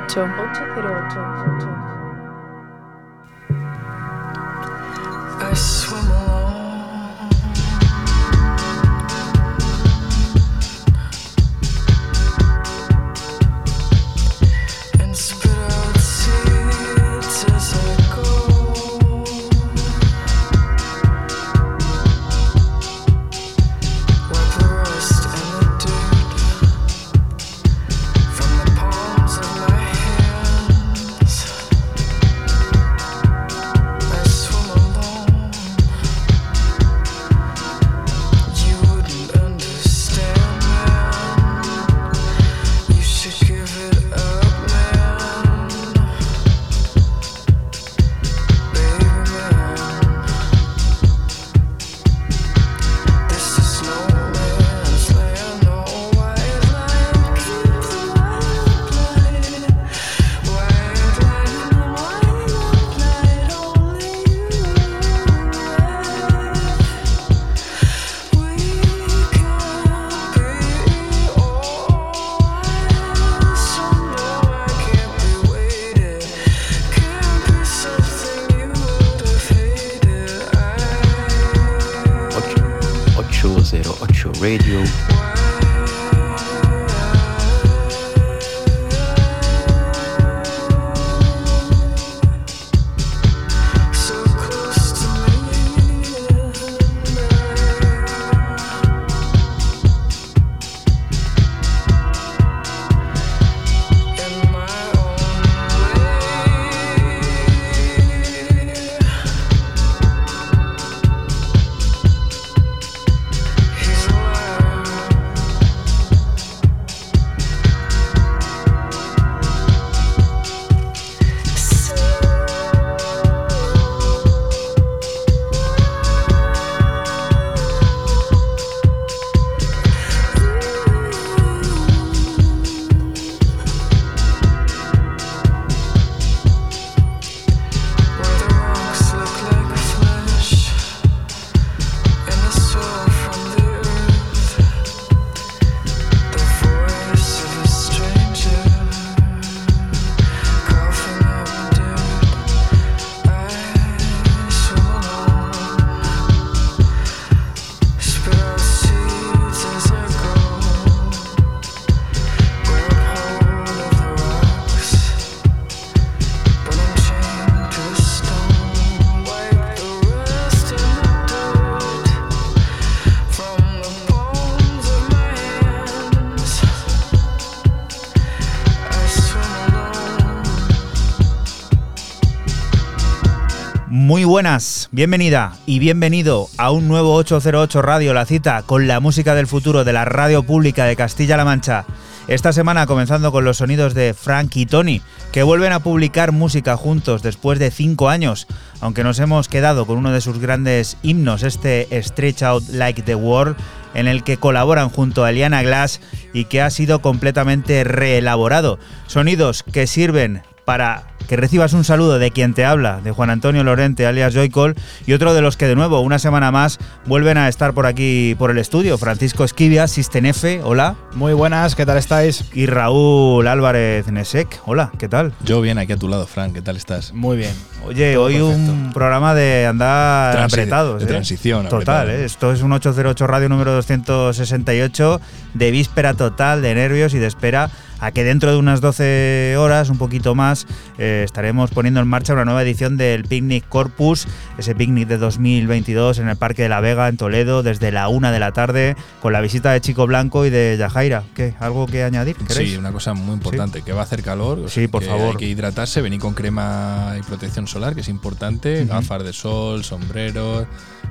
808 Radio. Buenas, bienvenida y bienvenido a un nuevo 808 Radio, la cita con la música del futuro de la radio pública de Castilla-La Mancha. Esta semana comenzando con los sonidos de Frank y Tony, que vuelven a publicar música juntos después de cinco años, aunque nos hemos quedado con uno de sus grandes himnos, este Stretch Out Like the World, en el que colaboran junto a Eliana Glass y que ha sido completamente reelaborado. Sonidos que sirven para que recibas un saludo de quien te habla, de Juan Antonio Lorente, alias Joycol, y otro de los que de nuevo, una semana más, vuelven a estar por aquí, por el estudio. Francisco Esquivia, Sistenefe, hola. Muy buenas, ¿qué tal estáis? Y Raúl Álvarez Nesek, hola, ¿qué tal? Yo bien, aquí a tu lado, Frank, ¿qué tal estás? Muy bien. Oye, hoy un programa de andar apretados. De ¿eh? transición. Total, ¿eh? esto es un 808 Radio número 268 de víspera total, de nervios y de espera a que dentro de unas 12 horas, un poquito más, eh, estaremos poniendo en marcha una nueva edición del Picnic Corpus, ese picnic de 2022 en el Parque de la Vega, en Toledo, desde la una de la tarde, con la visita de Chico Blanco y de Yajaira. ¿Qué? ¿Algo que añadir? Sí, una cosa muy importante, que va a hacer calor. sí, por favor. Hay que hidratarse, venir con crema y protección solar, que es importante, gafas de sol, sombreros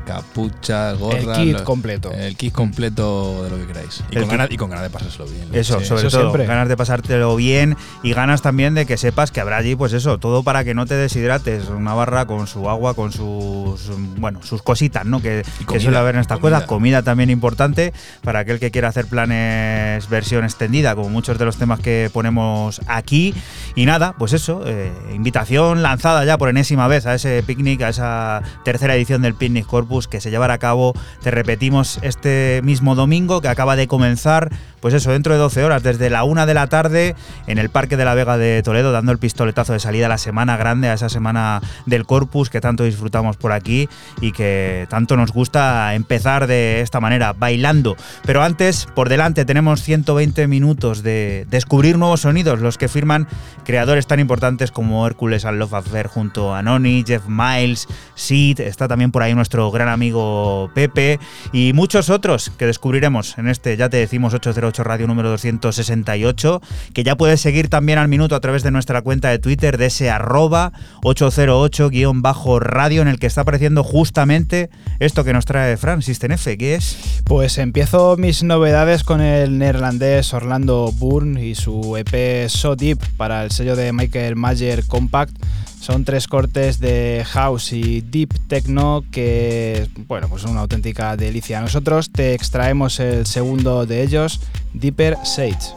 capucha, gorra. El kit completo. El kit completo de lo que queráis. Y, con ganas, y con ganas, de pasárselo bien. Eso, sobre todo, ganas de pasártelo bien y ganas también de que sepas que habrá allí, pues eso, todo para que no te deshidrates. Una barra con su agua, con sus, bueno, sus cositas, ¿no? Que, suele haber en estas cosas. Comida también importante para aquel que quiera hacer planes versión extendida, como muchos de los temas que ponemos aquí. Y nada, pues eso, eh, invitación lanzada ya por enésima vez a ese picnic, a esa tercera edición del Picnic Corpus que se llevará a cabo, te repetimos, este mismo domingo que acaba de comenzar, pues eso, dentro de 12 horas, desde la una de la tarde en el Parque de la Vega de Toledo, dando el pistoletazo de salida a la semana grande, a esa semana del Corpus que tanto disfrutamos por aquí y que tanto nos gusta empezar de esta manera, bailando. Pero antes, por delante, tenemos 120 minutos de descubrir nuevos sonidos, los que firman creadores tan importantes como Hércules and Love Affair junto a Noni, Jeff Miles, Sid, está también por ahí nuestro gran amigo Pepe y muchos otros que descubriremos en este, ya te decimos, 808 Radio número 268, que ya puedes seguir también al minuto a través de nuestra cuenta de Twitter de ese arroba 808-radio en el que está apareciendo justamente esto que nos trae Fran F, ¿qué es? Pues empiezo mis novedades con el neerlandés Orlando Bourne y su EP So Deep para el sello de Michael Mayer Compact son tres cortes de house y deep techno que, bueno, pues son una auténtica delicia. Nosotros te extraemos el segundo de ellos, Deeper Sage.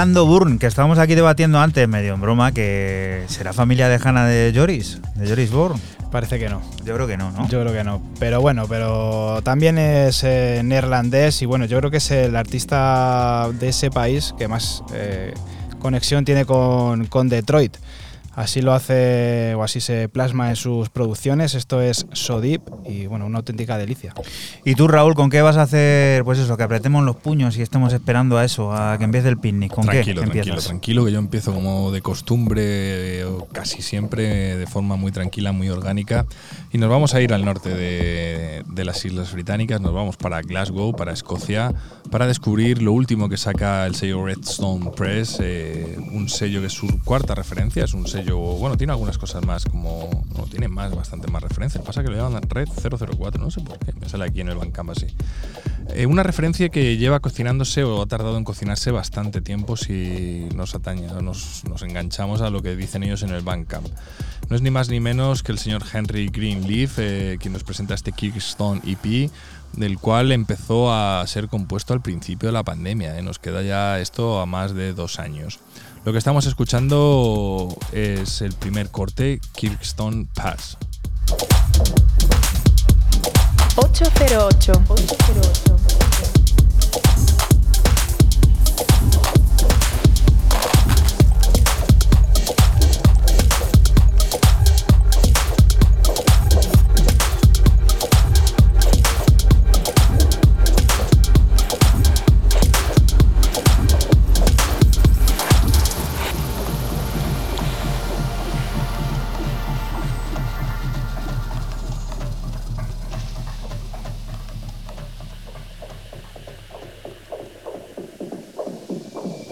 Orlando Burn, que estábamos aquí debatiendo antes, medio en broma, que será familia lejana de Joris, de Joris Bourne. Parece que no. Yo creo que no, ¿no? Yo creo que no. Pero bueno, pero también es eh, neerlandés y bueno, yo creo que es el artista de ese país que más eh, conexión tiene con, con Detroit. Así lo hace o así se plasma en sus producciones. Esto es So Deep y bueno, una auténtica delicia. ¿Y tú, Raúl, con qué vas a hacer? Pues eso, que apretemos los puños y estemos esperando a eso, a que empiece el picnic. ¿Con tranquilo, qué tranquilo, empiezas? tranquilo, que yo empiezo como de costumbre, casi siempre de forma muy tranquila, muy orgánica. Y nos vamos a ir al norte de, de las Islas Británicas, nos vamos para Glasgow, para Escocia, para descubrir lo último que saca el sello Redstone Press, eh, un sello que es su cuarta referencia, es un sello, bueno, tiene algunas cosas más, como, no, tiene más, bastante más referencias. Pasa que lo llaman Red 004, no sé por qué, me sale aquí en el Bandcamp así. Eh, una referencia que lleva cocinándose o ha tardado en cocinarse bastante tiempo si nos atañe, nos, nos enganchamos a lo que dicen ellos en el Bandcamp. No es ni más ni menos que el señor Henry Greenleaf eh, quien nos presenta este Kickstone EP, del cual empezó a ser compuesto al principio de la pandemia. eh. Nos queda ya esto a más de dos años. Lo que estamos escuchando es el primer corte, Kirkstone Pass. 808. 808.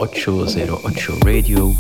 Ocho zero ocho Radio.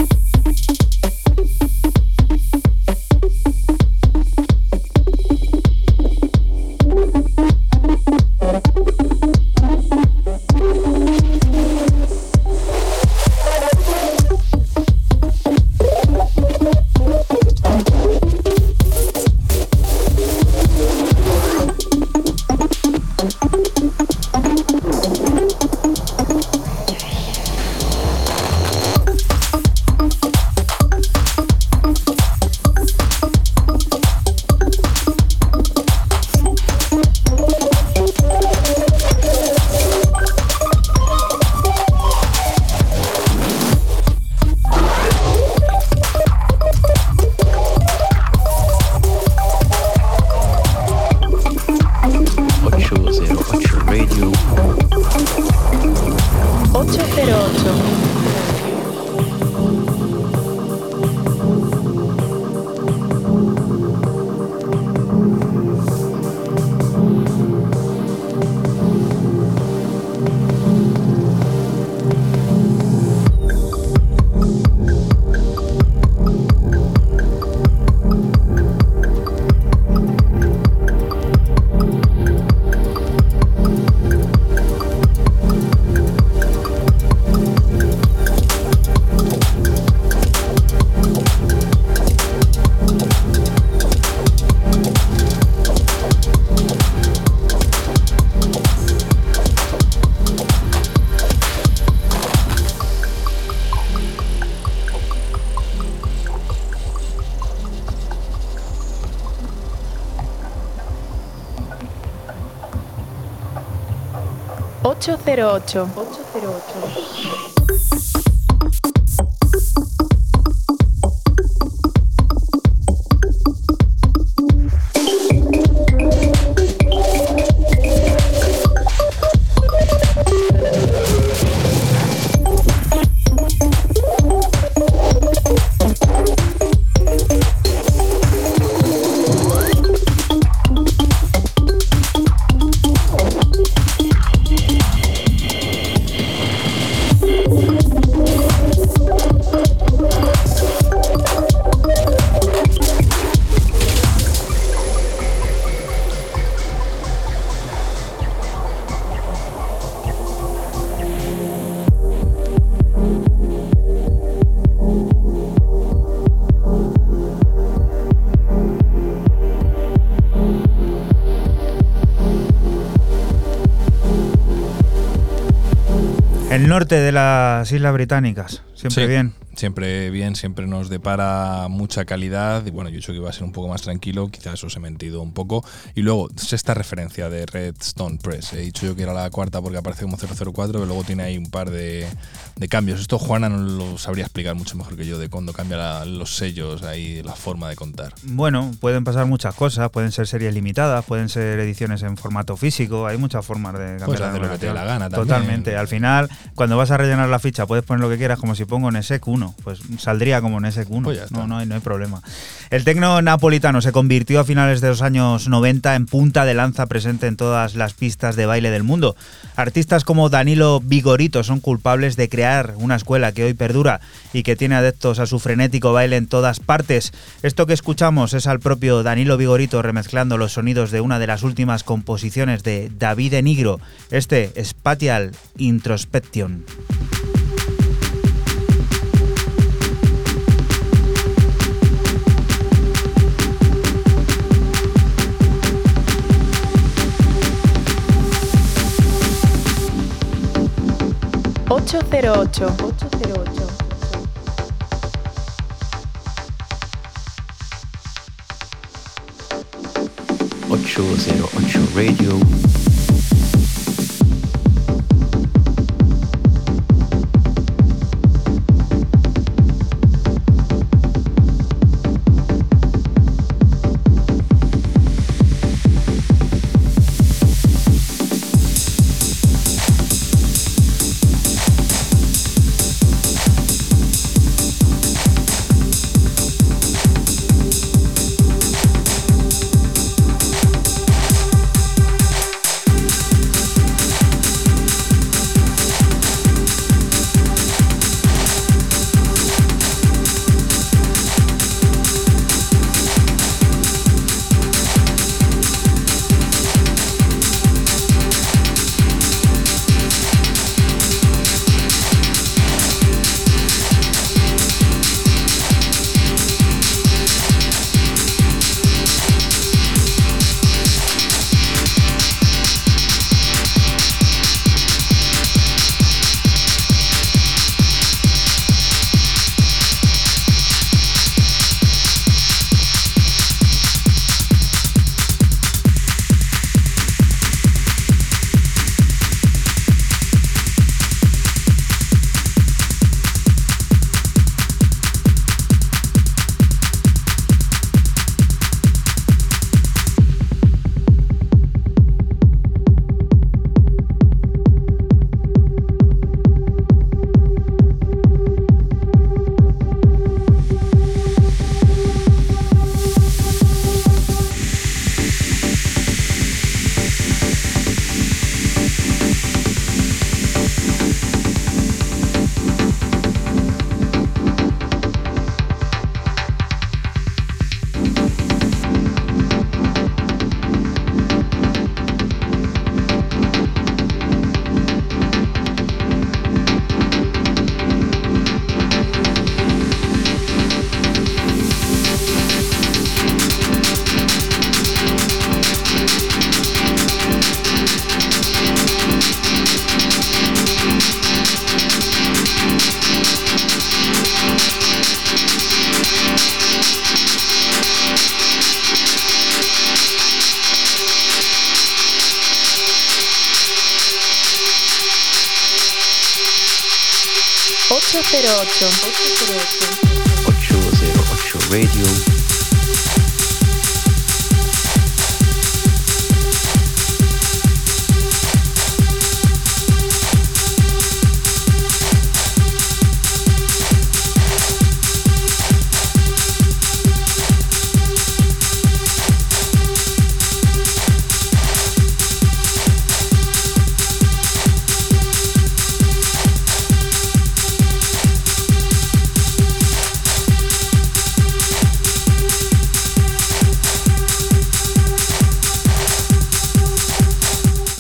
808. El norte de las Islas Británicas, siempre Sí. bien. Siempre bien, siempre nos depara mucha calidad. Y bueno, yo he dicho que iba a ser un poco más tranquilo, quizás os he mentido un poco. Y luego, esta referencia de Redstone Press. He dicho yo que era la cuarta porque aparece como 004, pero luego tiene ahí un par de, de cambios. Esto Juana no lo sabría explicar mucho mejor que yo de cuando cambia la- los sellos, ahí la forma de contar. Bueno, pueden pasar muchas cosas, pueden ser series limitadas, pueden ser ediciones en formato físico, hay muchas formas de cambiar la hacer lo que te la gana también. Totalmente. Al final, cuando vas a rellenar la ficha, puedes poner lo que quieras, como si pongo Nesek 1, pues saldría como Nesek 1. Pues no, no, hay, no hay problema. El tecno napolitano se convirtió a finales de los años 90 en punta de lanza presente en todas las pistas de baile del mundo. Artistas como Danilo Vigorito son culpables de crear una escuela que hoy perdura y que tiene adeptos a su frenético baile en todas partes. Esto que escuchamos es al propio Danilo Vigorito remezclando los sonidos de una de las últimas composiciones de David Enigro, este Spatial Introspection. Ocho cero ocho. Ocho cero ocho. Ocho cero ocho Radio.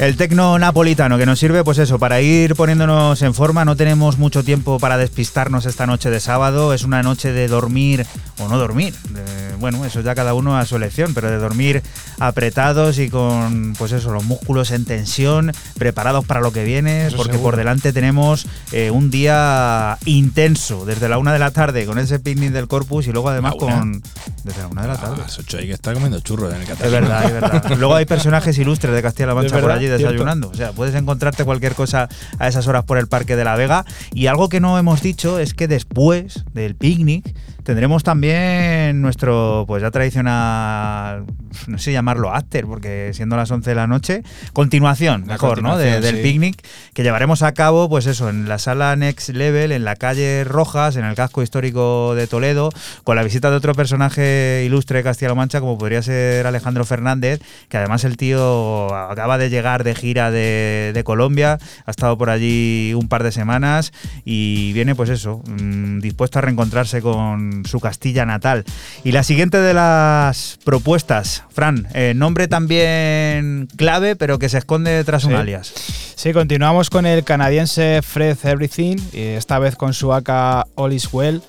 El tecno napolitano que nos sirve, pues eso, para ir poniéndonos en forma. No tenemos mucho tiempo para despistarnos esta noche de sábado. Es una noche de dormir o no dormir. bueno, eso ya cada uno a su elección, pero de dormir apretados y con, pues eso, los músculos en tensión, preparados para lo que viene, Eso porque seguro. por delante tenemos eh, un día intenso, desde la una de la tarde con ese picnic del Corpus y luego además con... Desde la una de la A tarde. las 8 hay que estar comiendo churros en el Es Catalina. verdad, es verdad. Luego hay personajes ilustres de Castilla-La Mancha Es por allí cierto. desayunando. O sea, puedes encontrarte cualquier cosa a esas horas por el Parque de la Vega. Y algo que no hemos dicho es que después del picnic tendremos también nuestro, pues ya tradicional, no sé llamarlo after, porque siendo las 11 de la noche, continuación, La mejor, ¿no? De- del picnic que llevaremos a cabo, pues eso, en la sala Next Level, en la calle Rojas, en el casco histórico de Toledo, con la visita de otro personaje ilustre de Castilla-La Mancha, como podría ser Alejandro Fernández, que además el tío acaba de llegar de gira de, de Colombia, ha estado por allí un par de semanas y viene, pues eso, mm, dispuesto a reencontrarse con su Castilla natal. Y la siguiente de las propuestas, Fran, eh, nombre también clave, pero que se esconde tras un alias. Sí, continuamos con el canadiense Fred Everything, y esta vez con su AK All Is Well,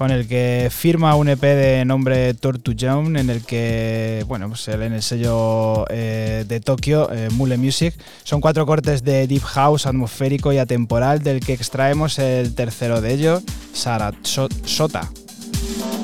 con el que firma un EP de nombre Tortu Young, en el que, bueno, pues en el sello eh, de Tokio, eh, Mule Music, son cuatro cortes de Deep House atmosférico y atemporal, del que extraemos el tercero de ellos, Sarasota. you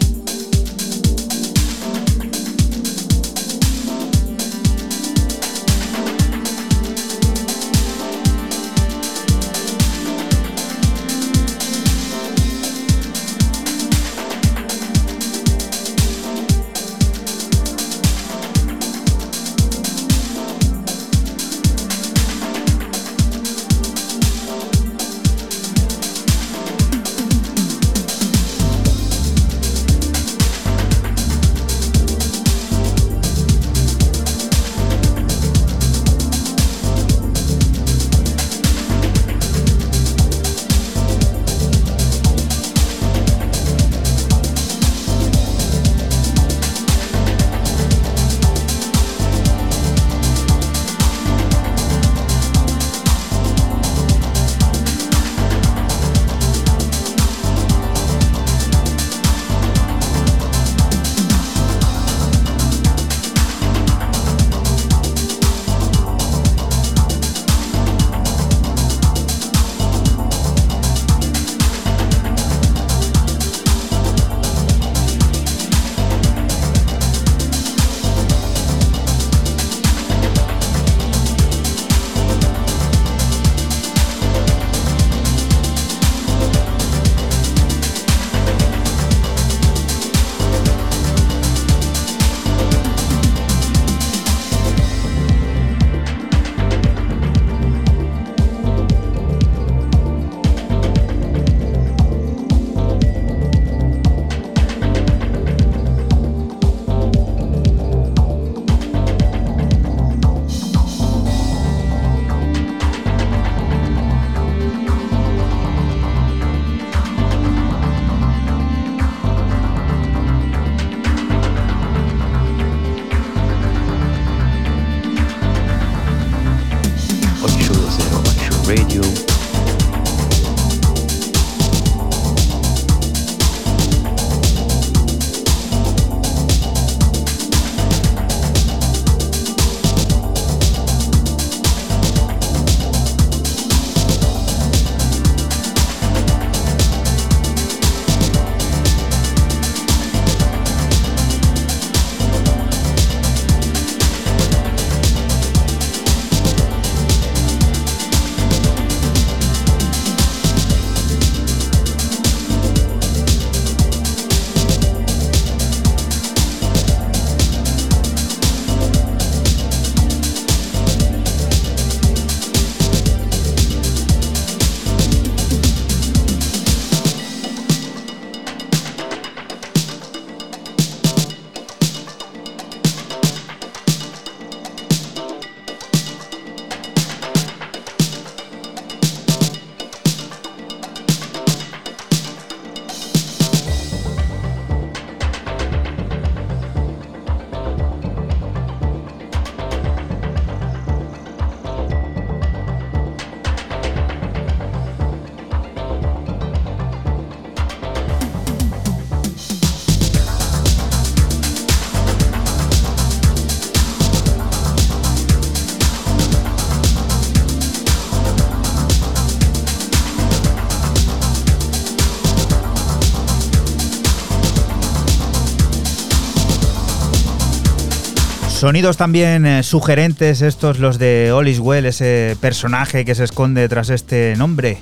Sonidos también eh, sugerentes estos los de All is Well, ese personaje que se esconde tras este nombre.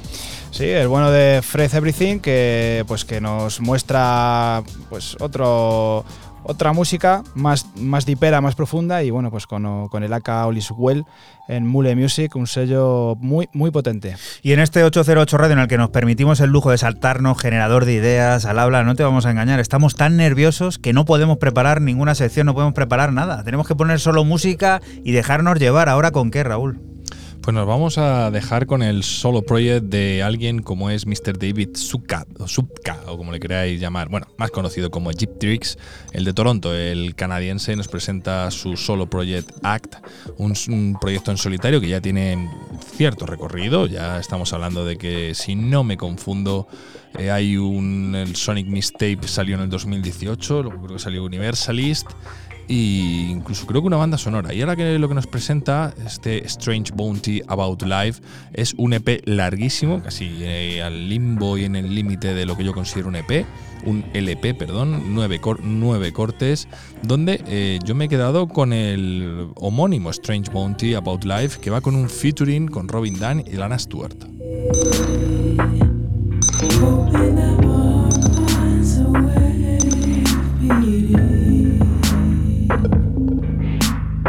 Sí, el bueno de Fred Everything que pues que nos muestra pues otro otra música más, más dipera, más profunda y bueno, pues con, con el AK All is Well en Mule Music, un sello muy, muy potente. Y en este 808 Radio en el que nos permitimos el lujo de saltarnos, generador de ideas, al habla, no te vamos a engañar, estamos tan nerviosos que no podemos preparar ninguna sección, no podemos preparar nada. Tenemos que poner solo música y dejarnos llevar. ¿Ahora con qué, Raúl? Pues nos vamos a dejar con el solo project de alguien como es Mr. David Subka, o Subka, o como le queráis llamar, bueno, más conocido como Jeep Tricks, el de Toronto, el canadiense, nos presenta su solo project Act, un, proyecto en solitario que ya tiene cierto recorrido, ya estamos hablando de que, si no me confundo, eh, hay un el Sonic Mistape salió en el 2018, luego creo que salió Universalist y incluso creo que una banda sonora. Y ahora que lo que nos presenta este Strange Bounty About Life es un EP larguísimo, casi eh, al limbo y en el límite de lo que yo considero un EP, un LP, perdón, nueve, nueve cortes, donde eh, yo me he quedado con el homónimo Strange Bounty About Life, que va con un featuring con Robin Dunn y Lana Stewart.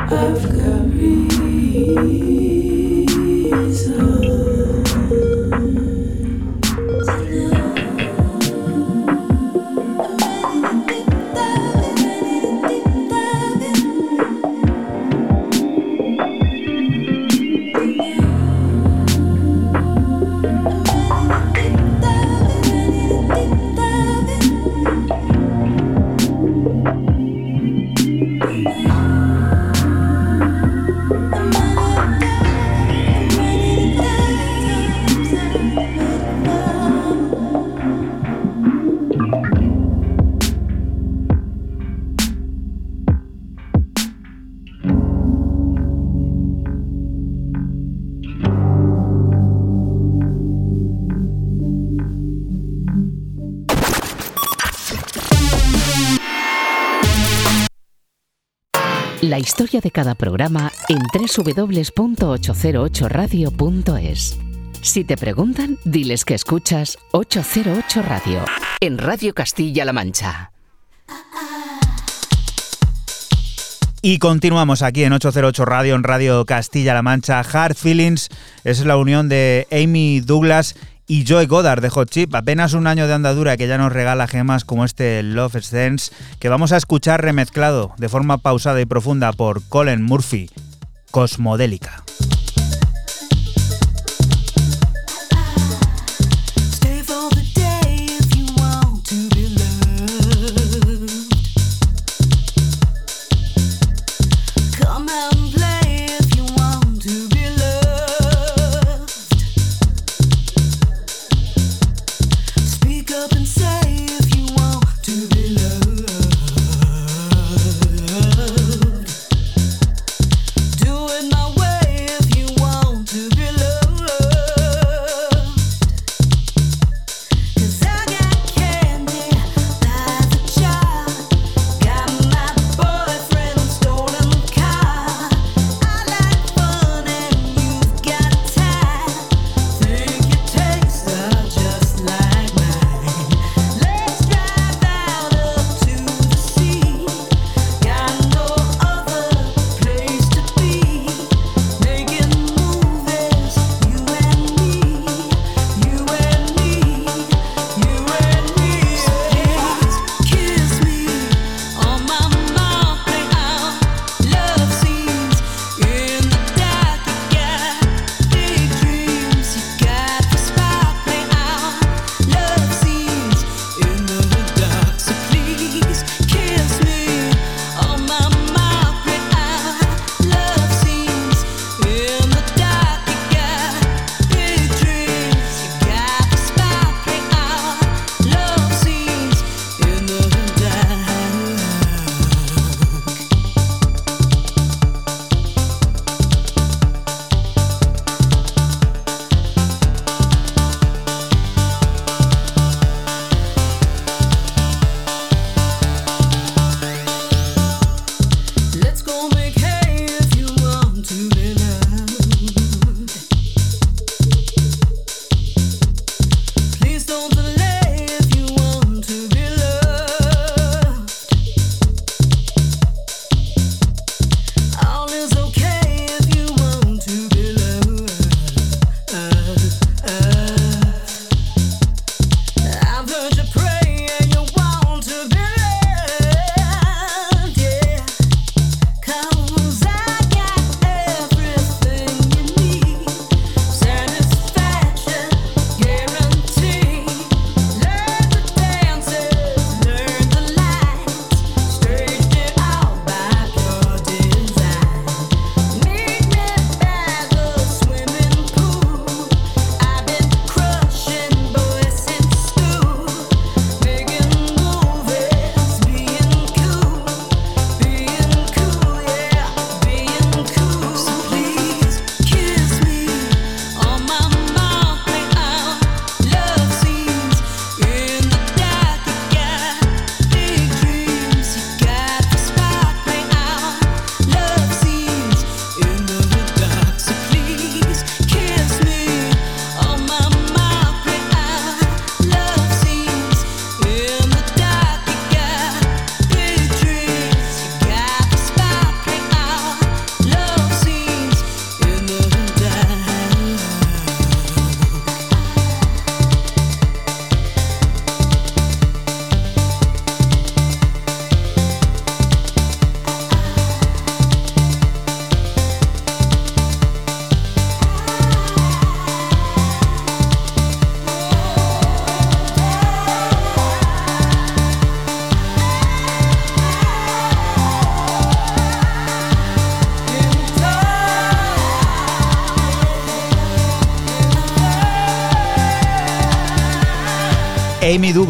I've historia de cada programa en www.808radio.es. Si te preguntan, diles que escuchas 808 Radio en Radio Castilla-La Mancha. Y continuamos aquí en 808 Radio, en Radio Castilla-La Mancha. Hard Feelings es la unión de Amy Douglas y Joy Goddard de Hot Chip, apenas un año de andadura que ya nos regala gemas como este Love Sense, que vamos a escuchar remezclado de forma pausada y profunda por Colin Murphy, Cosmodélica.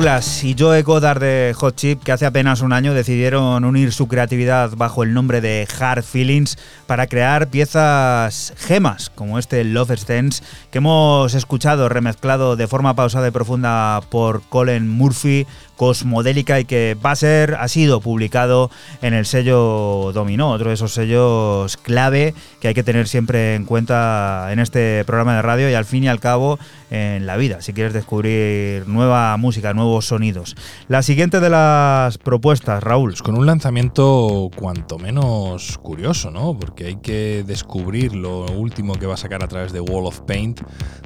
Douglas y Joe Goddard de Hot Chip, que hace apenas un año decidieron unir su creatividad bajo el nombre de Hard Feelings para crear piezas gemas, como este Love Stance, que hemos escuchado remezclado de forma pausada y profunda por Colin Murphy, cosmodélica y que va a ser, ha sido publicado en el sello Dominó, otro de esos sellos clave que hay que tener siempre en cuenta en este programa de radio y al fin y al cabo en la vida, si quieres descubrir nueva música, nuevos sonidos. La siguiente de las propuestas, Raúl. Pues con un lanzamiento cuanto menos curioso, ¿no? Porque hay que descubrir lo último que va a sacar a través de Wall of Paint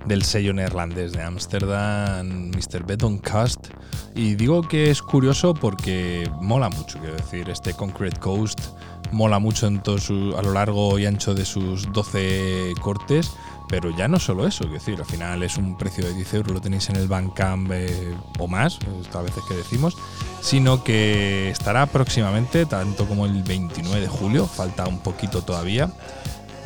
del sello neerlandés de Amsterdam, Mr. Beton Cast. Y digo que es curioso porque mola mucho, quiero decir, este Concrete Coast mola mucho en todo su, a lo largo y ancho de sus 12 cortes pero ya no solo eso, es decir, al final es un precio de 10 euros, lo tenéis en el Bandcamp eh, o más, a veces que decimos, sino que estará próximamente, tanto como el 29 de julio, falta un poquito todavía.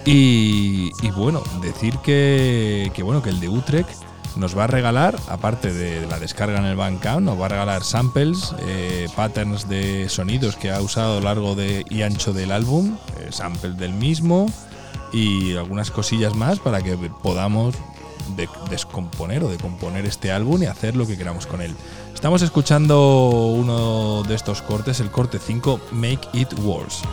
Y, bueno, decir que, bueno, que el de Utrecht nos va a regalar, aparte de la descarga en el Bandcamp, nos va a regalar samples, eh, patterns de sonidos que ha usado a lo largo de, y ancho del álbum, eh, samples del mismo y algunas cosillas más para que podamos descomponer o decomponer este álbum y hacer lo que queramos con él. Estamos escuchando uno de estos cortes, el corte 5, Make It Worse.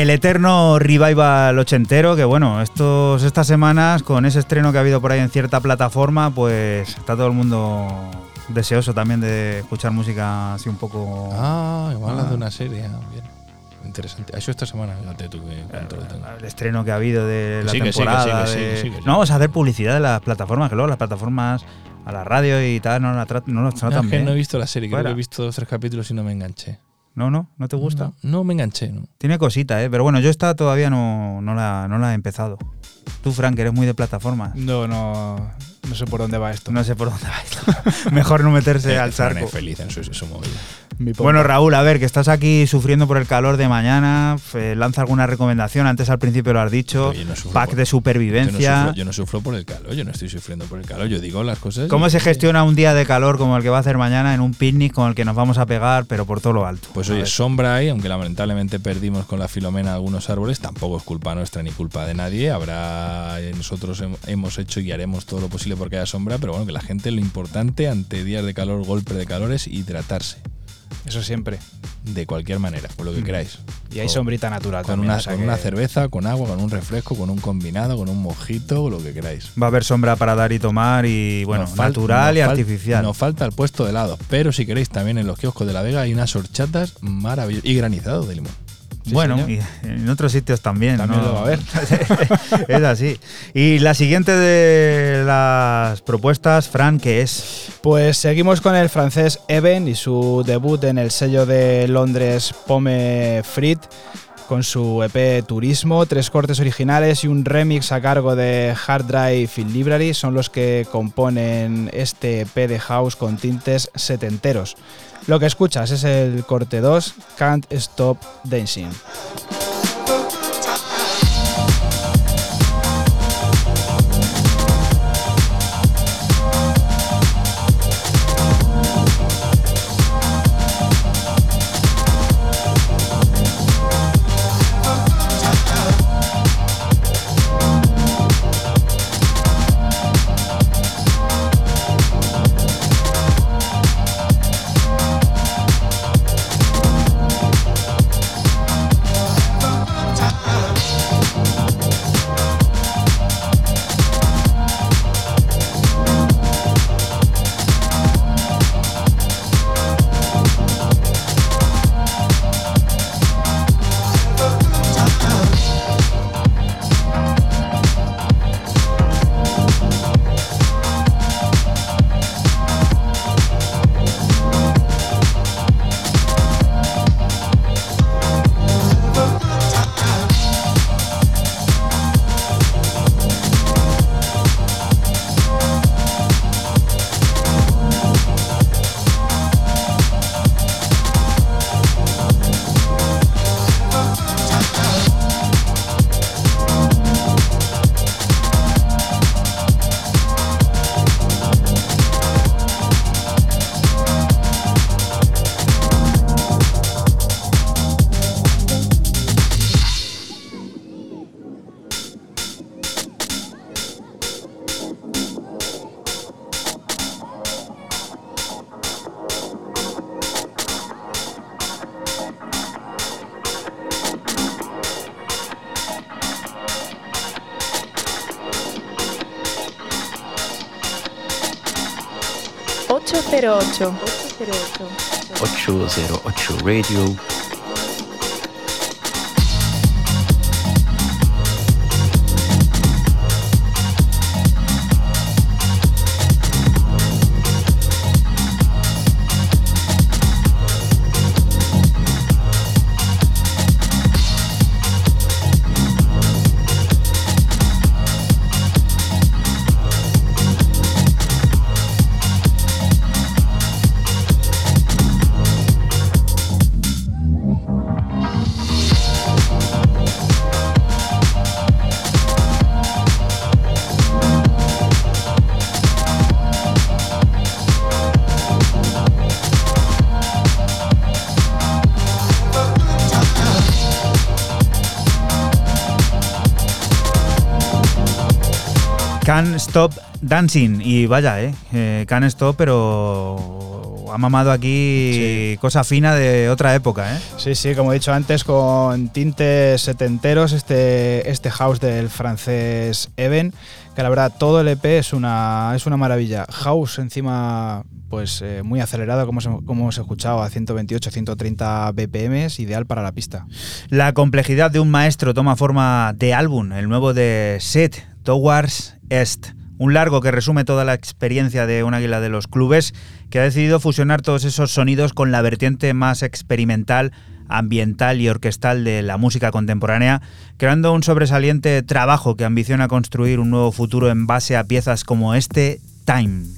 El eterno revival ochentero, que bueno, estos, estas semanas, con ese estreno que ha habido por ahí en cierta plataforma, pues está todo el mundo deseoso también de escuchar música así un poco... Ah, igual ah. de una serie, ah, bien. Interesante. Eso esta semana, fíjate tú que El estreno que ha habido de la temporada. no vamos a hacer publicidad de las plataformas, que luego las plataformas a la radio y tal no, la no nos tratan no, bien. no he visto la serie, creo que he visto dos o tres capítulos y no me enganché. ¿No, no? ¿No te gusta? No, me enganché, ¿no? Tiene cosita, ¿eh? Pero bueno, yo esta todavía no, no, la, no la he empezado. Tú, Frank, eres muy de plataformas. No, no, no sé por dónde va esto. No sé por dónde va esto. Mejor no meterse al charco. feliz en su, su móvil. Bueno, Raúl, a ver, que estás aquí sufriendo por el calor de mañana, eh, lanza alguna recomendación, antes al principio lo has dicho, no pack por- de Yo no, supervivencia. sufro, yo no sufro por el calor, yo no estoy sufriendo por el calor, yo digo las cosas. ¿Cómo y- se gestiona un día de calor como el que va a hacer mañana en un picnic con el que nos vamos a pegar, pero por todo lo alto? Pues A oye, ver. sombra hay, aunque lamentablemente perdimos con la filomena algunos árboles, tampoco es culpa nuestra ni culpa de nadie. Habrá, eh, nosotros hem- hemos hecho y haremos todo lo posible porque haya sombra, pero bueno, que la gente lo importante ante días de calor, golpe de calor es hidratarse, Eso siempre. de cualquier manera, por lo que queráis. Y hay Con- sombrita natural Con, también. una, o sea con que- una cerveza, con agua, con un refresco, con un combinado, con un mojito, lo que queráis. Va a haber sombra para dar y tomar y, bueno, Nos natural y artificial. Nos falta el puesto de helado, pero si queréis también en los kioscos de la Vega hay unas horchatas maravillosas y granizado de limón. Sí, bueno, señor. y en otros sitios también. También ¿no? lo va a haber. es así. Y la siguiente de las propuestas, Fran, que es Pues seguimos con el francés Eben y su debut en el sello de Londres Pome Frit con su EP Turismo, tres cortes originales y un remix a cargo de Hard Drive Field Library son los que componen este EP de house con tintes setenteros. Lo que escuchas es el corte 2, Can't Stop Dancing. 808. 808 Radio. Can't Stop Dancing. Y vaya, ¿eh? eh Can't Stop, pero ha mamado aquí cosa fina de otra época, ¿eh? Sí, sí, como he dicho antes, con tintes setenteros, este, este house del francés Even, que la verdad todo el EP es una, es una maravilla. House encima, pues eh, muy acelerado, como, se- como hemos escuchado, a 128, 130 BPM, ideal para la pista. La complejidad de un maestro toma forma de álbum, el nuevo de Set, Towards Est. Un largo que resume toda la experiencia de un águila de los clubes que ha decidido fusionar todos esos sonidos con la vertiente más experimental, ambiental y orquestal de la música contemporánea, creando un sobresaliente trabajo que ambiciona construir un nuevo futuro en base a piezas como este Time.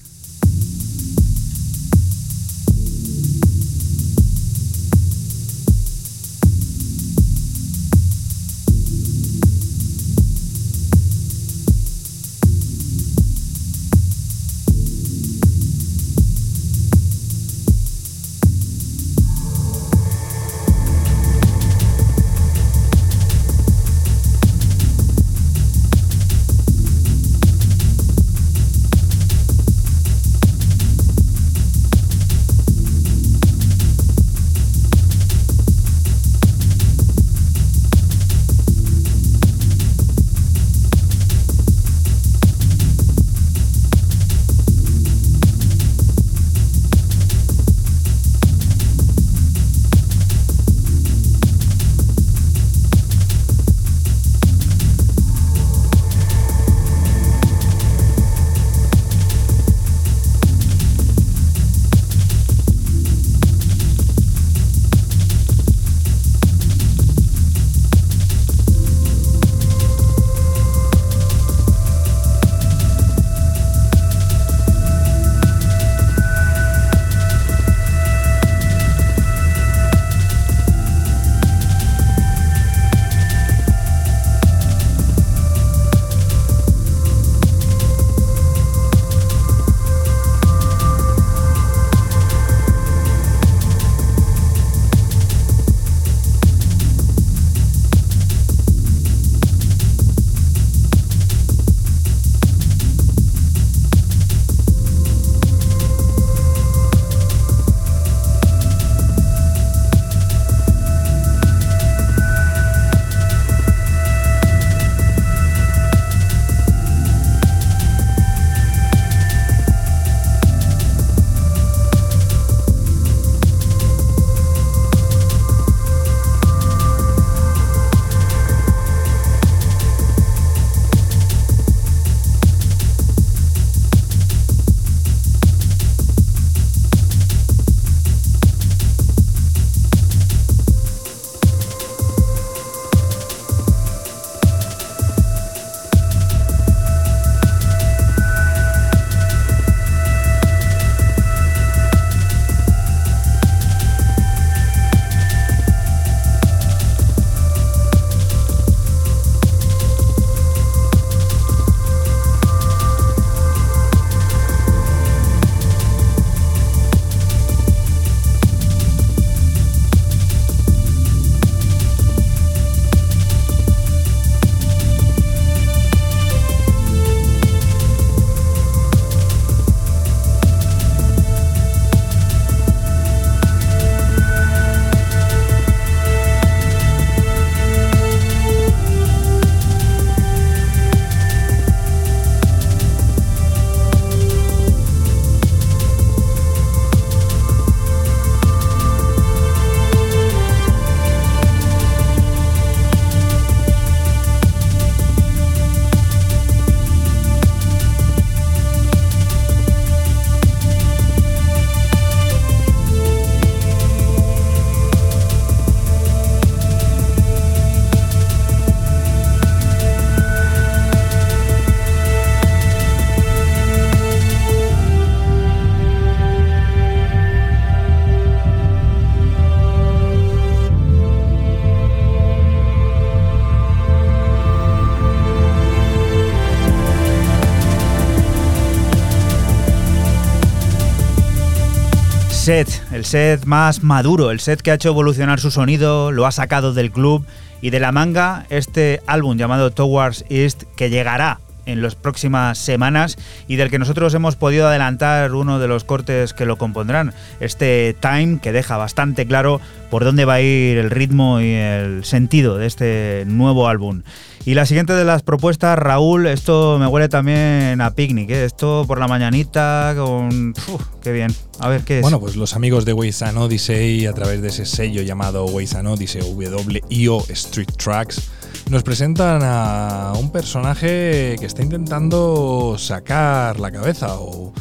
El set más maduro, el set que ha hecho evolucionar su sonido, lo ha sacado del club y de la manga este álbum llamado Towards East que llegará en las próximas semanas y del que nosotros hemos podido adelantar uno de los cortes que lo compondrán, este Time que deja bastante claro por dónde va a ir el ritmo y el sentido de este nuevo álbum. Y la siguiente de las propuestas, Raúl, esto me huele también a picnic, ¿eh? esto por la mañanita con... Uf, qué bien. A ver qué es. Bueno, pues los amigos de Waze and Odyssey, a través de ese sello llamado Waze and Odyssey, WIO Street Tracks, nos presentan a un personaje que está intentando sacar la cabeza o,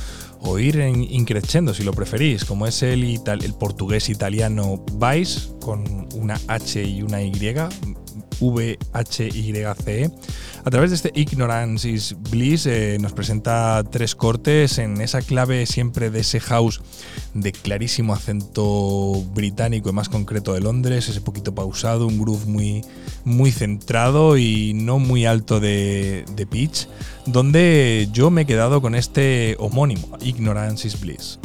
o ir en, increciendo, si lo preferís, como es el, portugués italiano Vice, con una H y una Y, VHYCE. A través de este Ignorance is Bliss eh, nos presenta tres cortes en esa clave siempre de ese house de clarísimo acento británico y más concreto de Londres, ese poquito pausado, un groove muy, muy centrado y no muy alto de pitch, donde yo me he quedado con este homónimo, Ignorance is Bliss.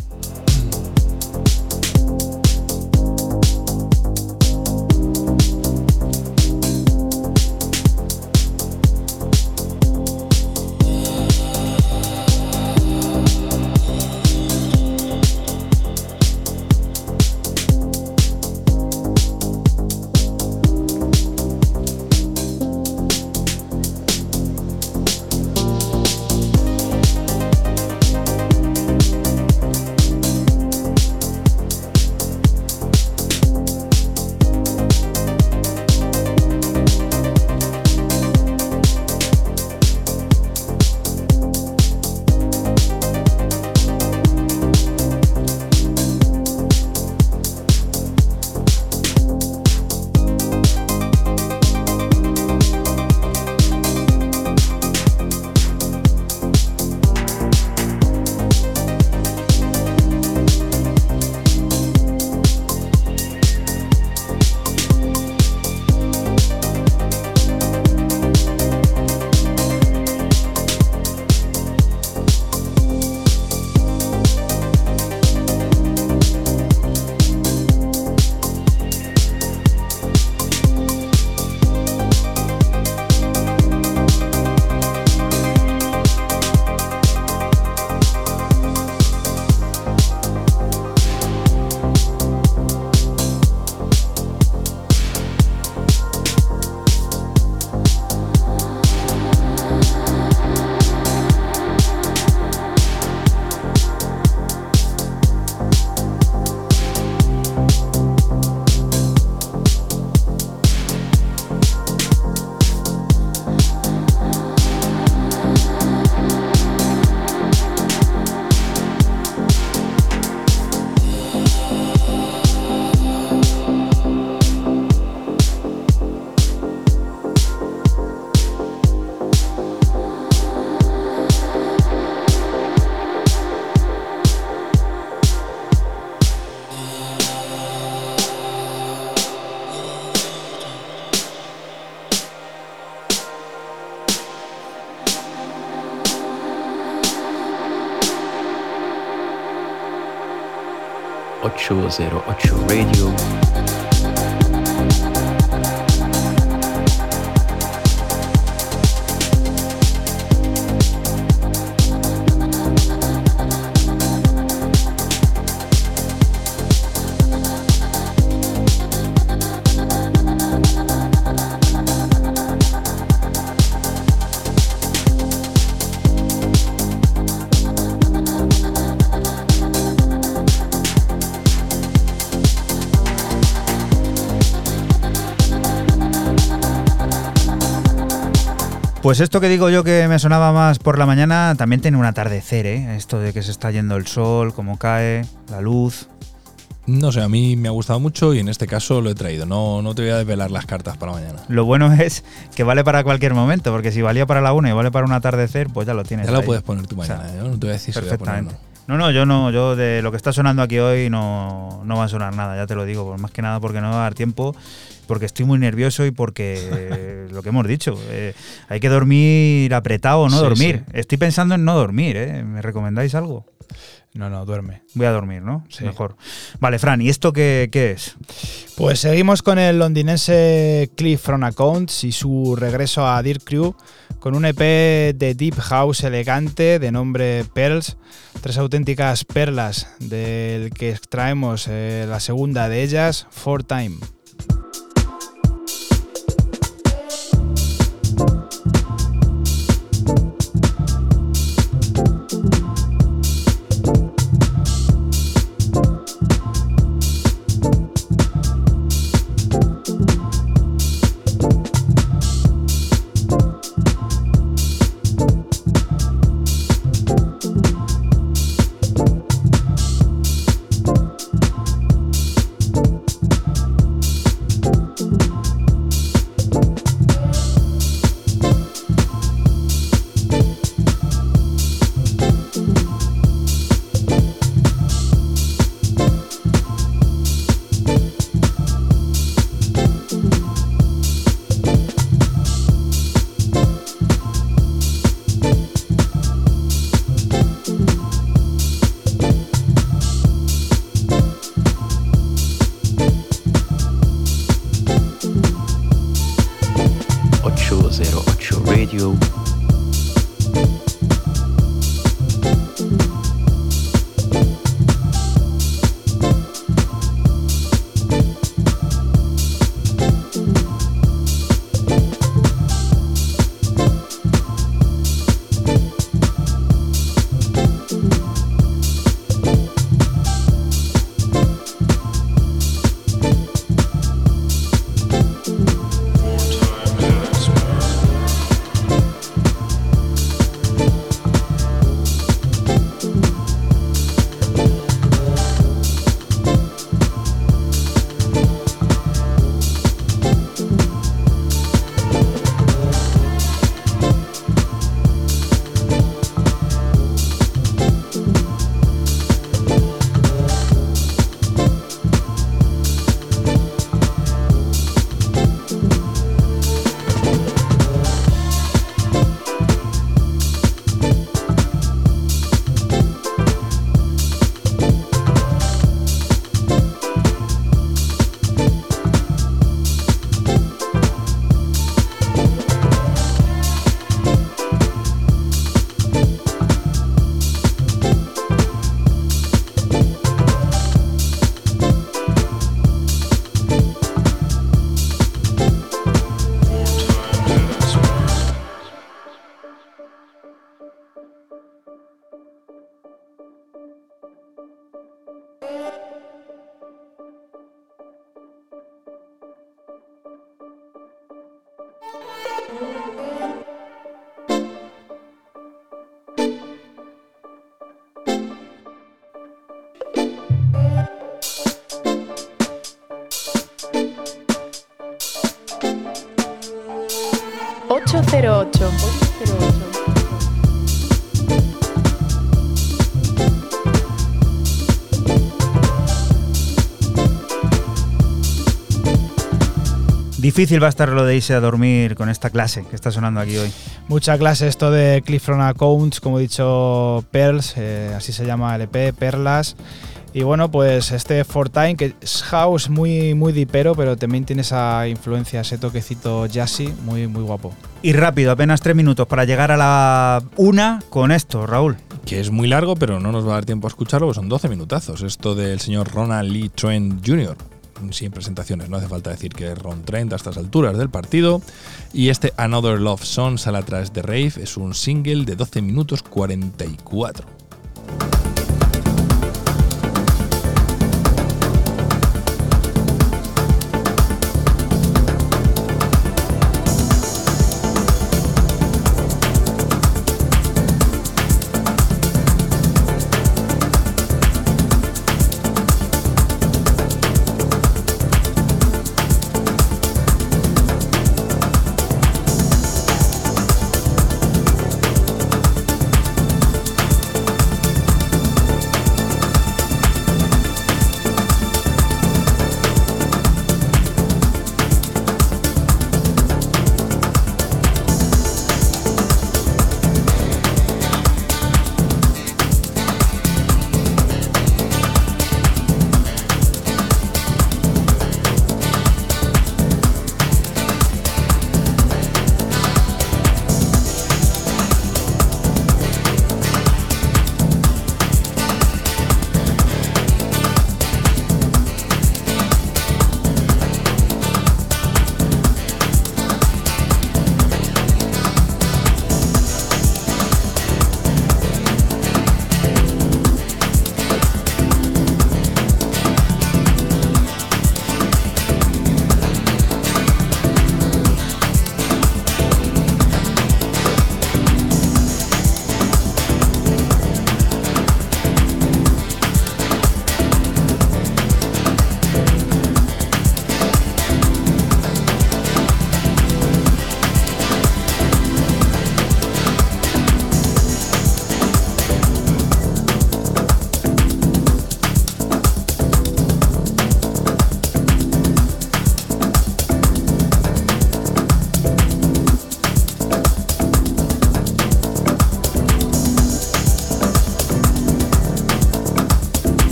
Ocho zero ocho Radio. Pues esto que digo yo que me sonaba más por la mañana también tiene un atardecer, ¿eh? Esto de que se está yendo el sol, cómo cae, la luz. No sé, a mí me ha gustado mucho y en este caso lo he traído. No, no te voy a desvelar las cartas para mañana. Lo bueno es que vale para cualquier momento, porque si valía para la una y vale para un atardecer, pues ya lo tienes. Ya lo ahí. puedes poner tú O sea, mañana. yo no te voy a decir si voy a Perfectamente. No, no, yo no, yo de lo que está sonando aquí hoy no, no va a sonar nada, ya te lo digo, más que nada porque no va a dar tiempo, porque estoy muy nervioso y porque lo que hemos dicho, eh, hay que dormir apretado o no Sí, dormir. sí. Estoy pensando en no dormir, ¿eh? ¿Me recomendáis algo? No, no, duerme. Voy a dormir, ¿no? Sí. Mejor. Vale, Fran, ¿y esto qué, qué es? Pues seguimos con el londinense Cliff from Accounts y su regreso a Dear Crew con un EP de Deep House elegante de nombre Pearls, tres auténticas perlas del que extraemos eh, la segunda de ellas, For Time. Ocho Difícil va a estar lo de irse a dormir con esta clase que está sonando aquí hoy. Mucha clase esto de Cliff from Accounts, como he dicho, Pearls, eh, así se llama el EP, Perlas. Y bueno, pues este Fortime, que es house muy, muy dipero, pero también tiene esa influencia, ese toquecito jazzy, muy, muy guapo. Y rápido, apenas tres minutos para llegar a la una con esto, Raúl. Que es muy largo, pero no nos va a dar tiempo a escucharlo, porque son 12 minutazos. Esto del señor Ronald Lee Trent Jr., sin presentaciones, no hace falta decir que es Ron Trent a estas alturas del partido. Y este Another Love Song sale a través de Rave, es un single de 12 minutos 44.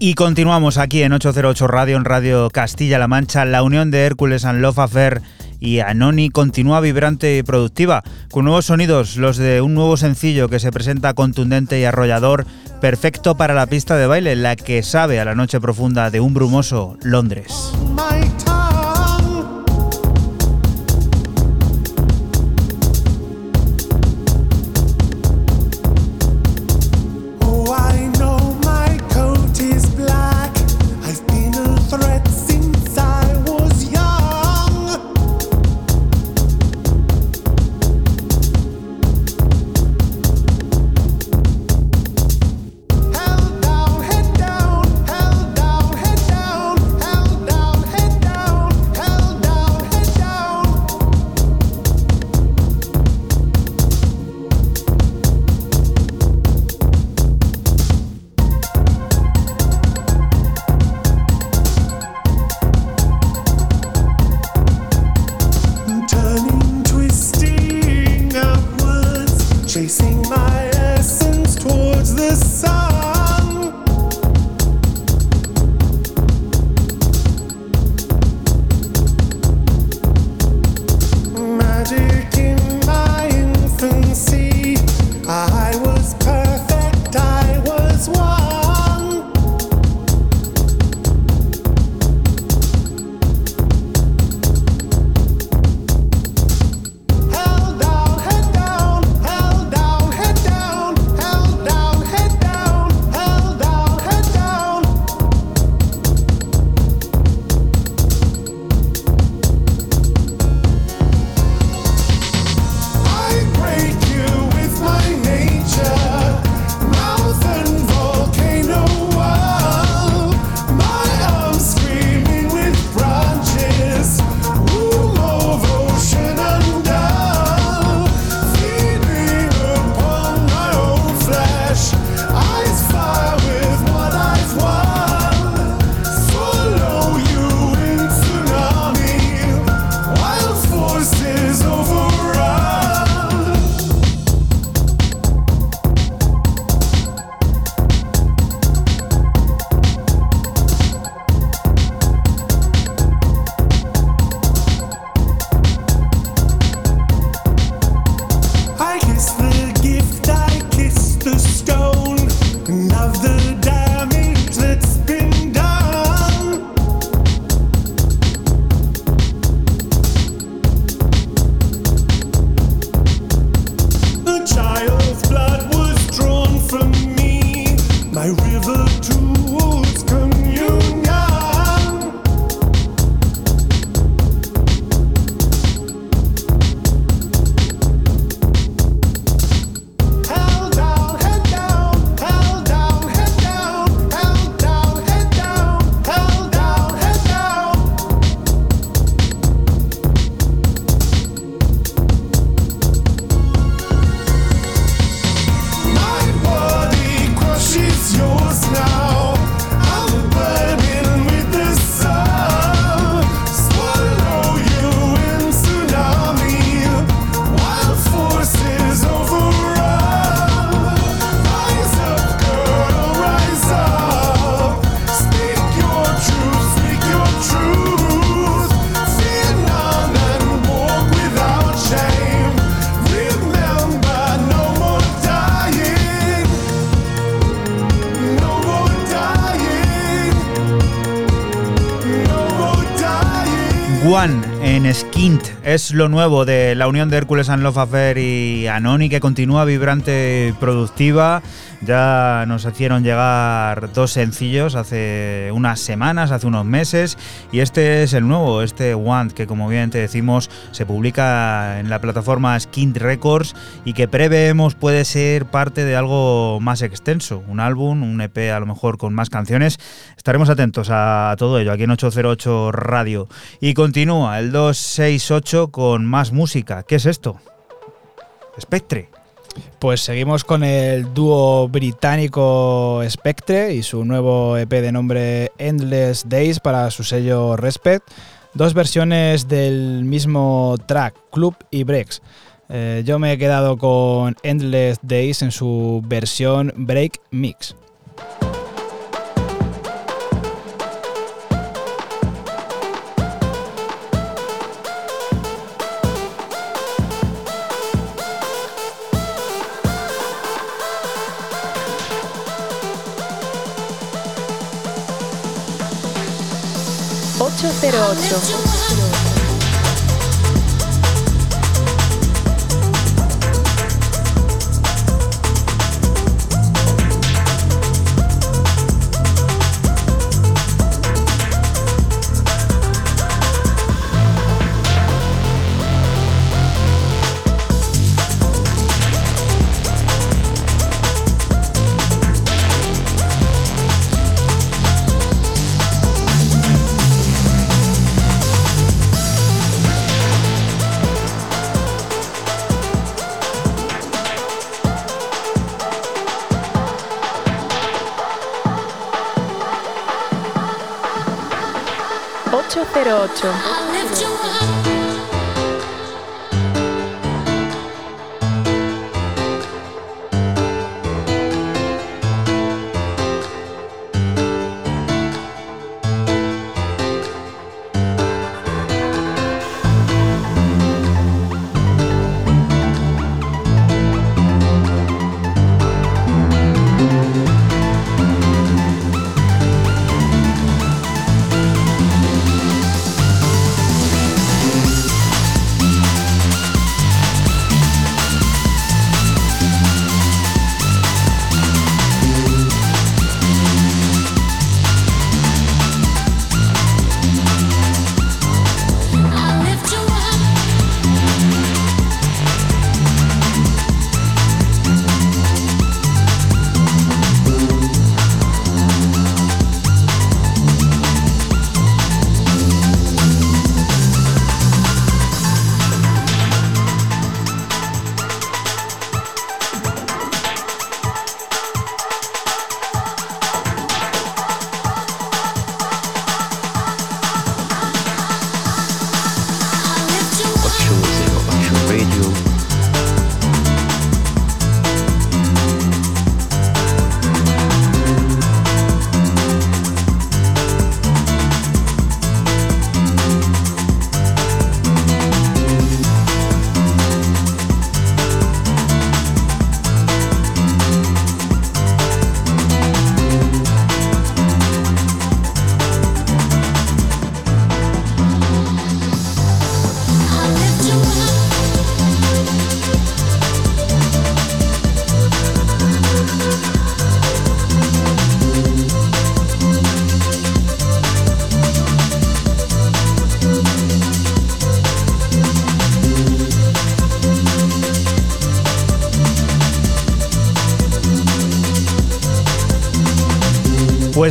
Y continuamos aquí en 808 Radio, en Radio Castilla-La Mancha. La unión de Hércules and Love Affair y Anoni continúa vibrante y productiva, con nuevos sonidos, los de un nuevo sencillo que se presenta contundente y arrollador, perfecto para la pista de baile, la que sabe a la noche profunda de un brumoso Londres. En Skint es lo nuevo de la unión de Hércules and Love Affair y Anoni que continúa vibrante y productiva. Ya nos hicieron llegar dos sencillos hace unas semanas, hace unos meses, y este es el nuevo, este One, que como bien te decimos, se publica en la plataforma Skint Records y que preveemos puede ser parte de algo más extenso, un álbum, un EP a lo mejor con más canciones. Estaremos atentos a todo ello aquí en 808 Radio. Y continúa el 268 con más música. ¿Qué es esto? Spectre. Pues seguimos con el dúo británico Spectre y su nuevo EP de nombre Endless Days para su sello Respect. Dos versiones del mismo track, Club y Breaks. Eh, yo me he quedado con Endless Days en su versión Break Mix. 8. 808. Pues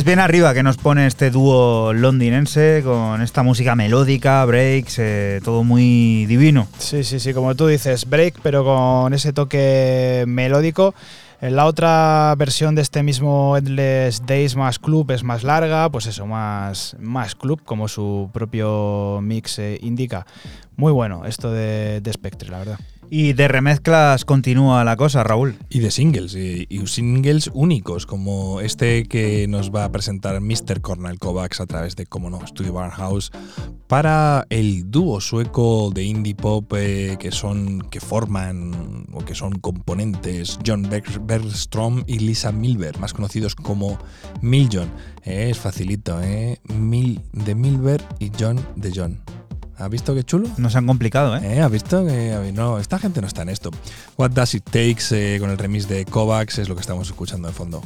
bien arriba que nos pone este dúo londinense con esta música melódica, breaks, eh, todo muy divino. Sí, sí, sí, como tú dices, break, pero con ese toque melódico. La otra versión de este mismo Endless Days más club es más larga, pues eso, más, más club, como su propio mix eh, indica. Muy bueno esto de, de Spectre, la verdad. Y de remezclas continúa la cosa, Raúl. Y de singles, y, singles únicos, como este que nos va a presentar Mr. Cornel Kovacs a través de, como no, Studio Barnhouse, para el dúo sueco de indie pop eh, que son, que forman o que son componentes John Bergstrom y Lisa Milber, más conocidos como Miljon. Eh, es facilito, ¿eh? Mil de Milber y John de John. ¿Has visto qué chulo? No se han complicado, ¿eh? ¿Eh? ¿Has visto que no, esta gente no está en esto? What Does It Takes eh, con el remix de Kovacs es lo que estamos escuchando de fondo.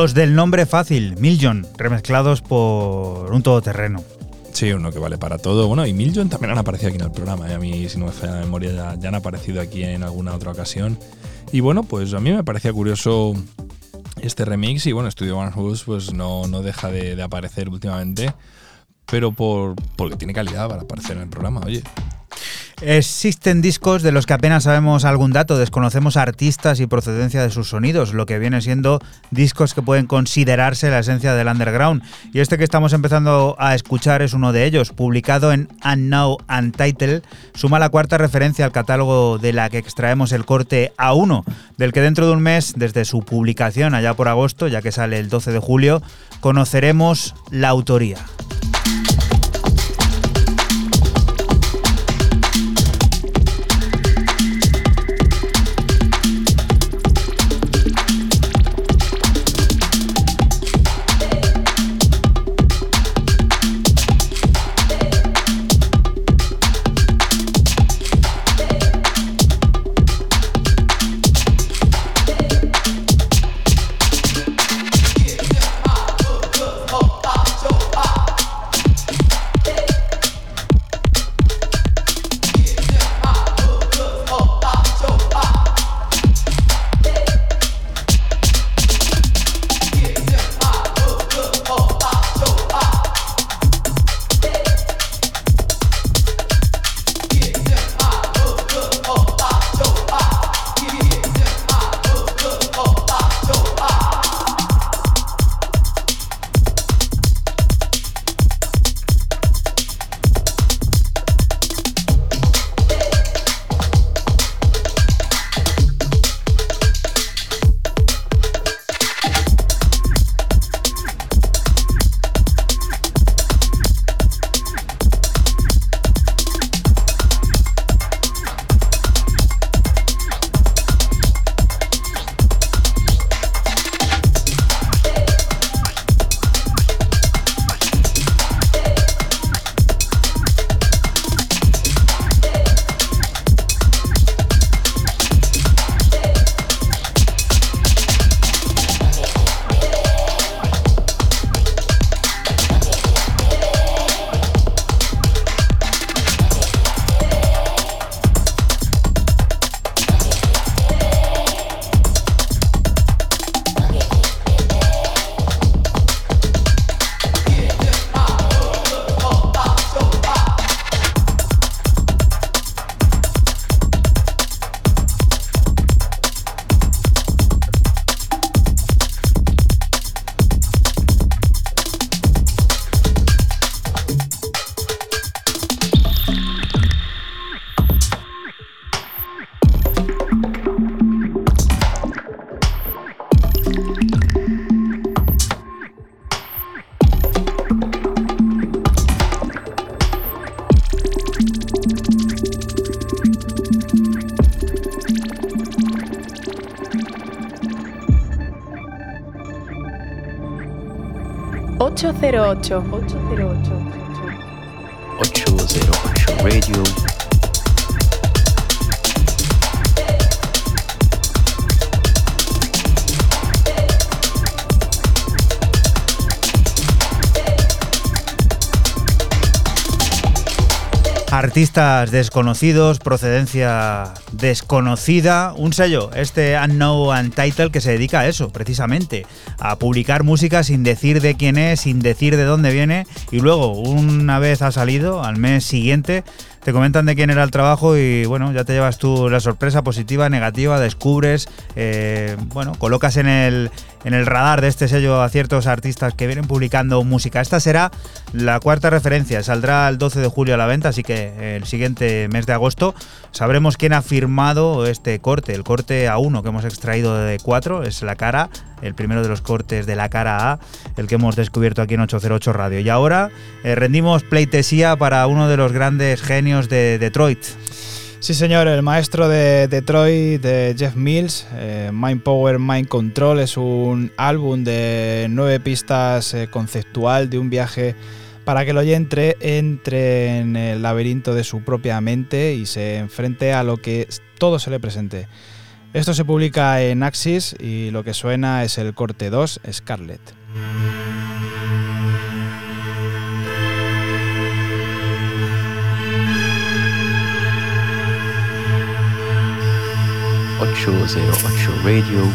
Los del nombre fácil, Miljon, remezclados por un todoterreno. Sí, uno que vale para todo. Bueno, y Miljon también han aparecido aquí en el programa. ¿eh? A mí, si no me falla la memoria, ya, ya han aparecido aquí en alguna otra ocasión. Y bueno, pues a mí me parecía curioso este remix. Y bueno, Studio One House pues no, no deja de, de aparecer últimamente. Pero por, porque tiene calidad para aparecer en el programa, oye. Existen discos de los que apenas sabemos algún dato, desconocemos artistas y procedencia de sus sonidos, lo que viene siendo discos que pueden considerarse la esencia del underground. Y este que estamos empezando a escuchar es uno de ellos, publicado en Unknown Untitled, suma la cuarta referencia al catálogo de la que extraemos el corte A1, del que dentro de un mes, desde su publicación allá por agosto, ya que sale el 12 de julio, conoceremos la autoría. 808. 808. 808 Radio Artistas desconocidos, procedencia desconocida, un sello, este Unknown Untitled, que se dedica a eso, precisamente, a publicar música sin decir de quién es, sin decir de dónde viene, y luego, una vez ha salido, al mes siguiente, te comentan de quién era el trabajo y bueno, ya te llevas tú la sorpresa positiva, negativa, descubres, eh, bueno, colocas en el, en el radar de este sello a ciertos artistas que vienen publicando música. Esta será la cuarta referencia, saldrá el 12 de julio a la venta, así que el siguiente mes de agosto sabremos quién ha firmado este corte, el corte A1 que hemos extraído de 4, es la cara, el primero de los cortes de la cara A, el que hemos descubierto aquí en 808 Radio. Y ahora eh, rendimos pleitesía para uno de los grandes genios de Detroit. Sí, señor, el maestro de Detroit, de Jeff Mills, eh, Mind Power, Mind Control, es un álbum de nueve pistas eh, conceptual de un viaje para que el oyente entre en el laberinto de su propia mente y se enfrente a lo que todo se le presente. Esto se publica en Axis y lo que suena es el corte 2, Scarlet. 808 Radio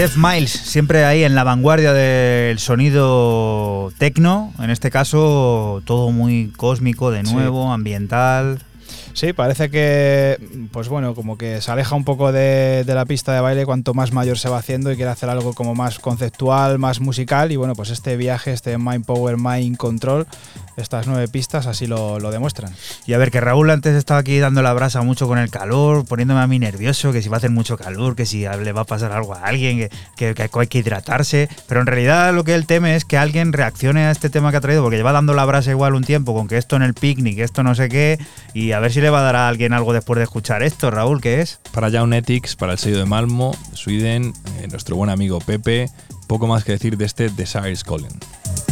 Jeff Miles, siempre ahí en la vanguardia del sonido tecno, en este caso todo muy cósmico de nuevo, ambiental. Sí, parece que, pues bueno, como que se aleja un poco de, de, la pista de baile cuanto más mayor se va haciendo y quiere hacer algo como más conceptual, más musical. Y bueno, pues este viaje, este Mind Power, Mind Control, estas nueve pistas así lo, lo, demuestran. Y a ver, que Raúl antes estaba aquí dando la brasa mucho con el calor, poniéndome a mí nervioso, que si va a hacer mucho calor, que si le va a pasar algo a alguien, que, que, que hay que hidratarse. Pero en realidad lo que él teme es que alguien reaccione a este tema que ha traído, porque lleva dando la brasa igual un tiempo con que esto en el picnic, esto no sé qué, y a ver si le va a dar a alguien algo después de escuchar esto, Raúl, ¿qué es? Para Jaunetics, para el sello de Malmo, Sweden, eh, nuestro buen amigo Pepe, poco más que decir de este Desires Calling.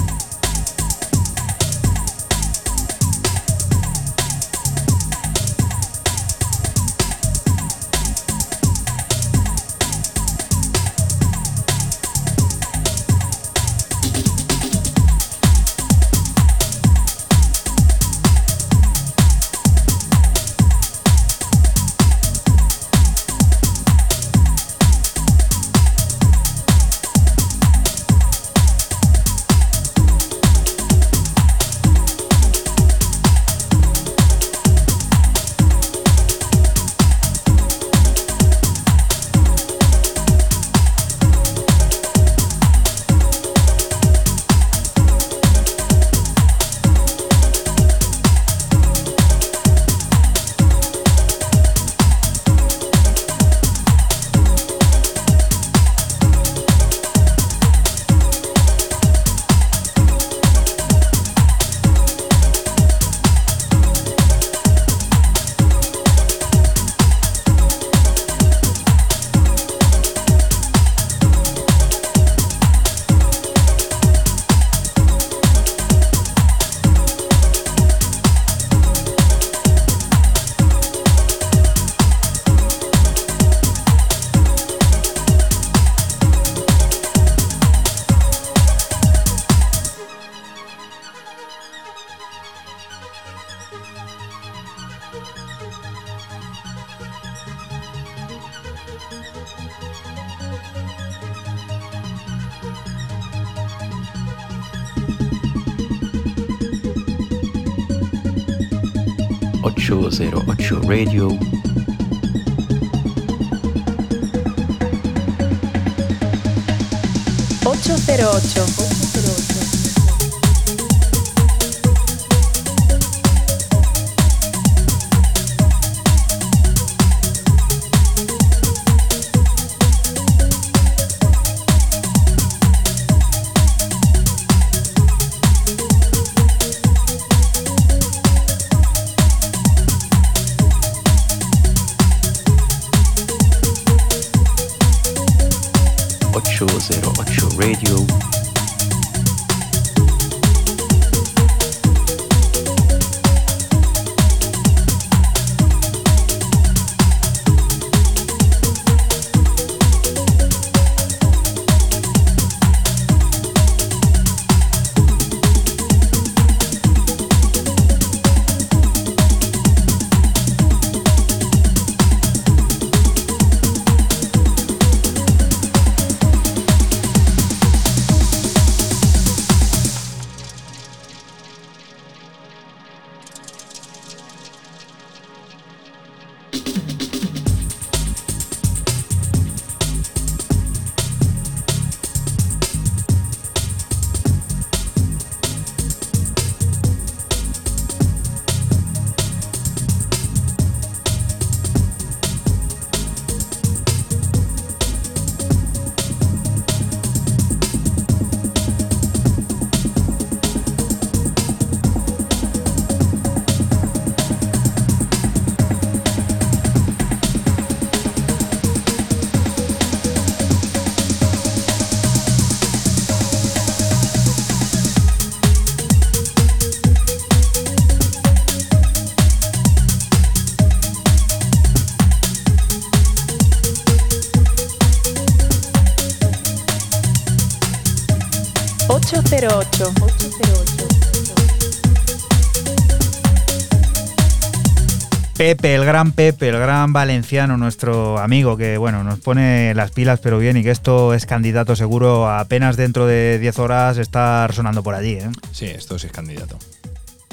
Pepe, el gran Pepe, el gran valenciano, nuestro amigo que bueno, nos pone las pilas pero bien y que esto es candidato seguro apenas dentro de 10 horas estar sonando por allí. ¿eh? Sí, esto sí es candidato.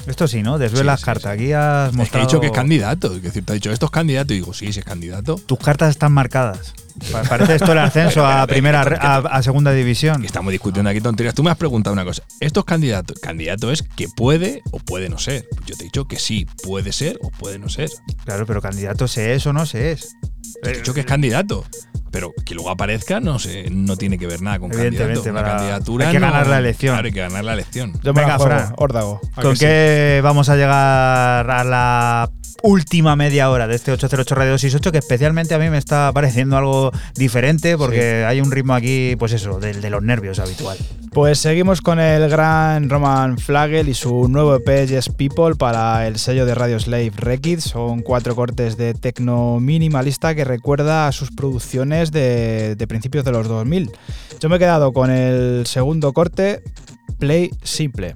Esto sí, ¿no? Desvela las sí, cartas. sí. Aquí has Es que he mostrado. dicho que es candidato. Es decir, te ha dicho, esto es candidato. Y digo, sí, sí es candidato. Tus cartas están marcadas. Pa- Parece esto el ascenso a primera a, a segunda división. Estamos discutiendo aquí tonterías. Tú me has preguntado una cosa. ¿Esto es candidato? Candidato es que puede o puede no ser. Yo te he dicho que sí, puede ser o puede no ser. Claro, pero candidato se es o no se es. Te he dicho que es candidato. Pero que luego aparezca no sé, no tiene que ver nada con Evidentemente. Una para- candidatura hay que no- ganar la elección. Claro, hay que ganar la elección. Yo me Venga, Fran. órdago. ¿a ¿Con que sí? qué vamos a llegar a la última media hora de este 808 Radio 268 que especialmente a mí me está pareciendo algo diferente porque hay un ritmo aquí, pues eso, del de los nervios habitual. Pues seguimos con el gran Roman Flagel y su nuevo EP Yes People para el sello de Radio Slave Records. Son cuatro cortes de tecno minimalista que recuerda a sus producciones de, de principios de los 2000. Yo me he quedado con el segundo corte, Play Simple.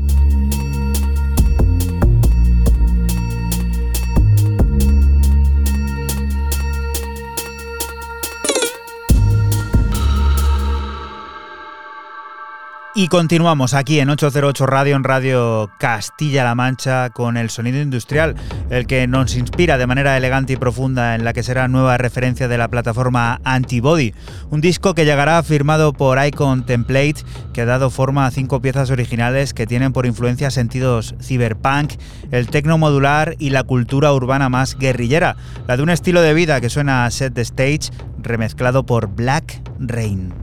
Y continuamos aquí en 808 Radio, en Radio Castilla-La Mancha, con el sonido industrial, el que nos inspira de manera elegante y profunda en la que será nueva referencia de la plataforma Antibody. Un disco que llegará firmado por Icon Template, que ha dado forma a cinco piezas originales que tienen por influencia sentidos cyberpunk, el tecno modular y la cultura urbana más guerrillera, la de un estilo de vida que suena a set the stage, remezclado por Black Rain.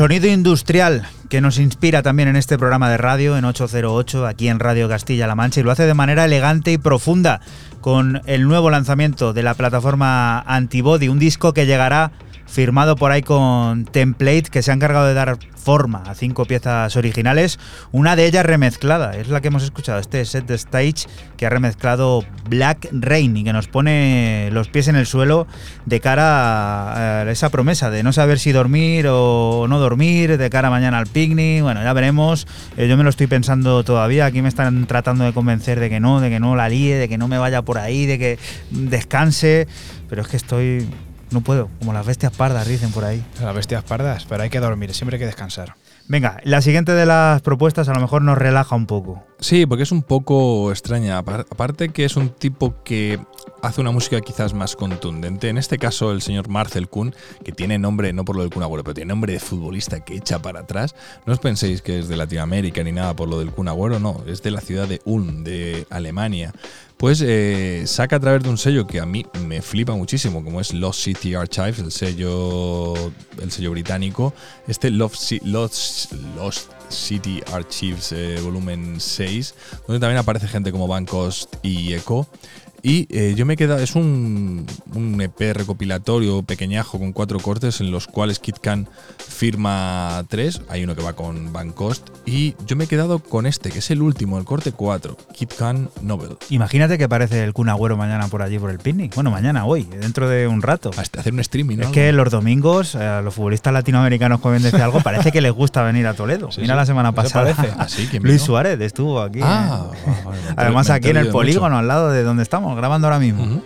Sonido industrial que nos inspira también en este programa de radio en 808 aquí en Radio Castilla-La Mancha y lo hace de manera elegante y profunda con el nuevo lanzamiento de la plataforma Antibody, un disco que llegará firmado por ahí con Template, que se ha encargado de dar forma a cinco piezas originales, una de ellas remezclada, es la que hemos escuchado, este set de stage que ha remezclado Black Rain y que nos pone los pies en el suelo de cara a esa promesa de no saber si dormir o no dormir, de cara mañana al picnic, bueno, ya veremos, eh, yo me lo estoy pensando todavía, aquí me están tratando de convencer de que no, de que no la líe, de que no me vaya por ahí, de que descanse, pero es que estoy no puedo, como las bestias pardas, dicen por ahí. Las bestias pardas, pero hay que dormir, siempre hay que descansar. Venga, la siguiente de las propuestas a lo mejor nos relaja un poco. Sí, porque es un poco extraña. Aparte que es un tipo que hace una música quizás más contundente. En este caso, el señor Marcel Kuhn, que tiene nombre, no por lo del Kun Agüero, pero tiene nombre de futbolista que echa para atrás. No os penséis que es de Latinoamérica ni nada por lo del Kun Agüero, no. Es de la ciudad de Ulm, de Alemania pues eh, saca a través de un sello que a mí me flipa muchísimo, como es Lost City Archives, el sello, el sello británico. Este Lost, City Archives eh, volumen 6, donde también aparece gente como Bancost y Echo. Y eh, yo me he quedado, es un, un, EP recopilatorio pequeñajo con cuatro cortes en los cuales Kit Khan firma tres. Hay uno que va con Van Cost. Y yo me he quedado con este, que es el último, el corte 4, Kit Khan Nobel. Imagínate que aparece el Kun Agüero mañana por allí por el picnic. Bueno, mañana, hoy, dentro de un rato. Hasta hacer un streaming. Es que los domingos, a eh, los futbolistas latinoamericanos, como bien algo, parece que les gusta venir a Toledo. Mira la semana pasada. Así que Luis Suárez estuvo aquí. Ah, eh. Además, aquí en el polígono, al lado de donde estamos grabando ahora mismo.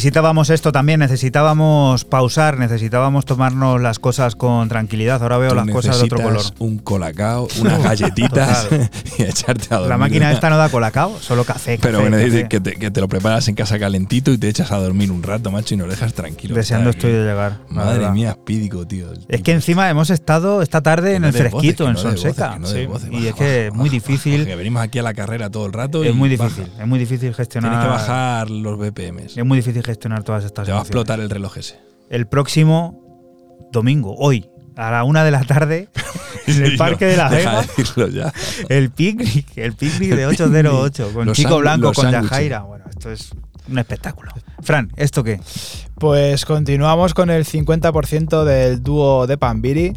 Necesitábamos esto también, necesitábamos pausar, necesitábamos tomarnos las cosas con tranquilidad. Ahora veo Tú las cosas de otro color. Un colacao, unas galletitas y echarte a dormir. La máquina esta no da colacao, solo café. Pero bueno, café. dice que te, que te lo preparas en casa calentito y te echas a dormir un rato, macho, y nos dejas tranquilo. Deseando estoy de llegar. Madre verdad. mía, espídico, tío. Es que encima hemos estado esta tarde en no el voces, fresquito, en no voces, Sonseca. no Sí. voces. Y Baja, es que es baja, muy baja, difícil. Que venimos aquí a la carrera todo el rato Es y muy baja. difícil, es muy difícil gestionar. Tienes que bajar los BPMs. Es muy difícil gestionar todas estas Te va a explotar el reloj ese. El próximo domingo, hoy, a la una de la tarde, en el Parque no, de la deja Vega, de decirlo ya. el picnic, el picnic de 808, con Los Chico Blanco, con. Yajaira. Bueno, esto es un espectáculo. Fran, ¿esto qué? Pues continuamos con el 50% del dúo de Pambiri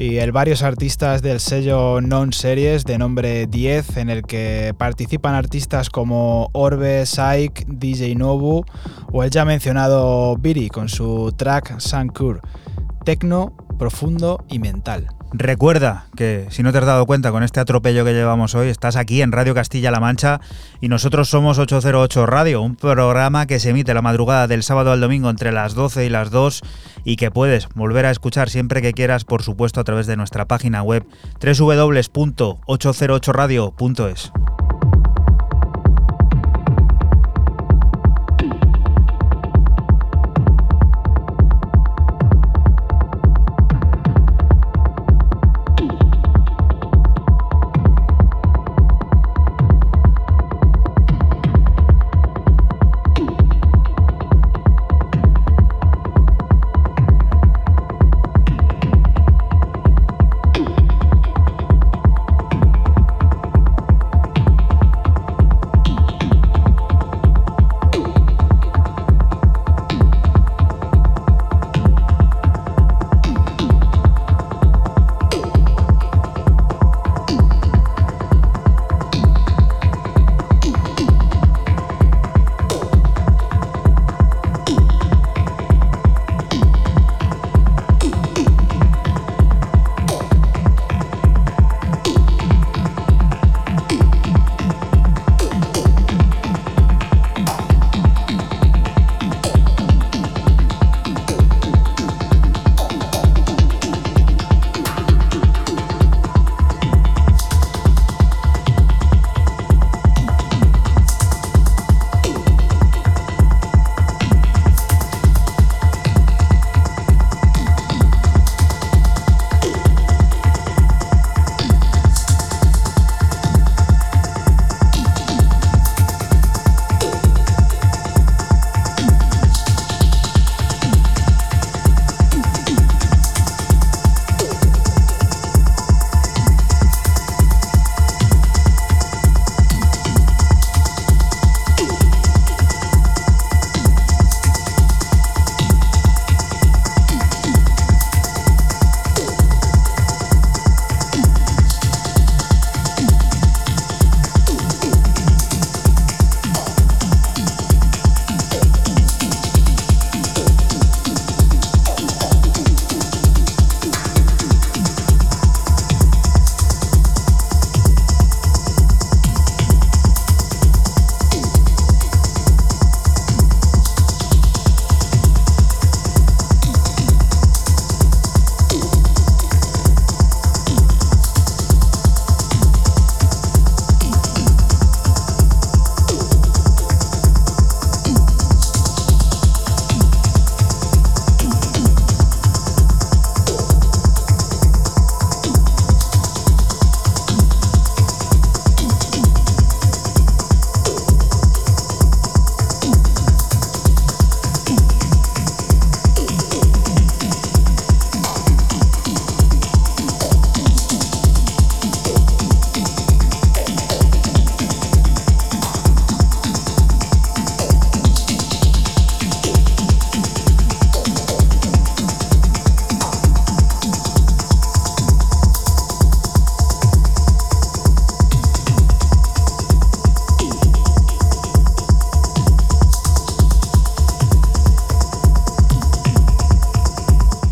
y el varios artistas del sello Non Series de nombre 10 en el que participan artistas como Orbe, Psych, DJ Nobu o el ya mencionado Biri con su track Sankur, tecno, profundo y mental. Recuerda que si no te has dado cuenta con este atropello que llevamos hoy, estás aquí en Radio Castilla-La Mancha y nosotros somos 808 Radio, un programa que se emite la madrugada del sábado al domingo entre las 12 y las 2 y que puedes volver a escuchar siempre que quieras, por supuesto, a través de nuestra página web www.808radio.es.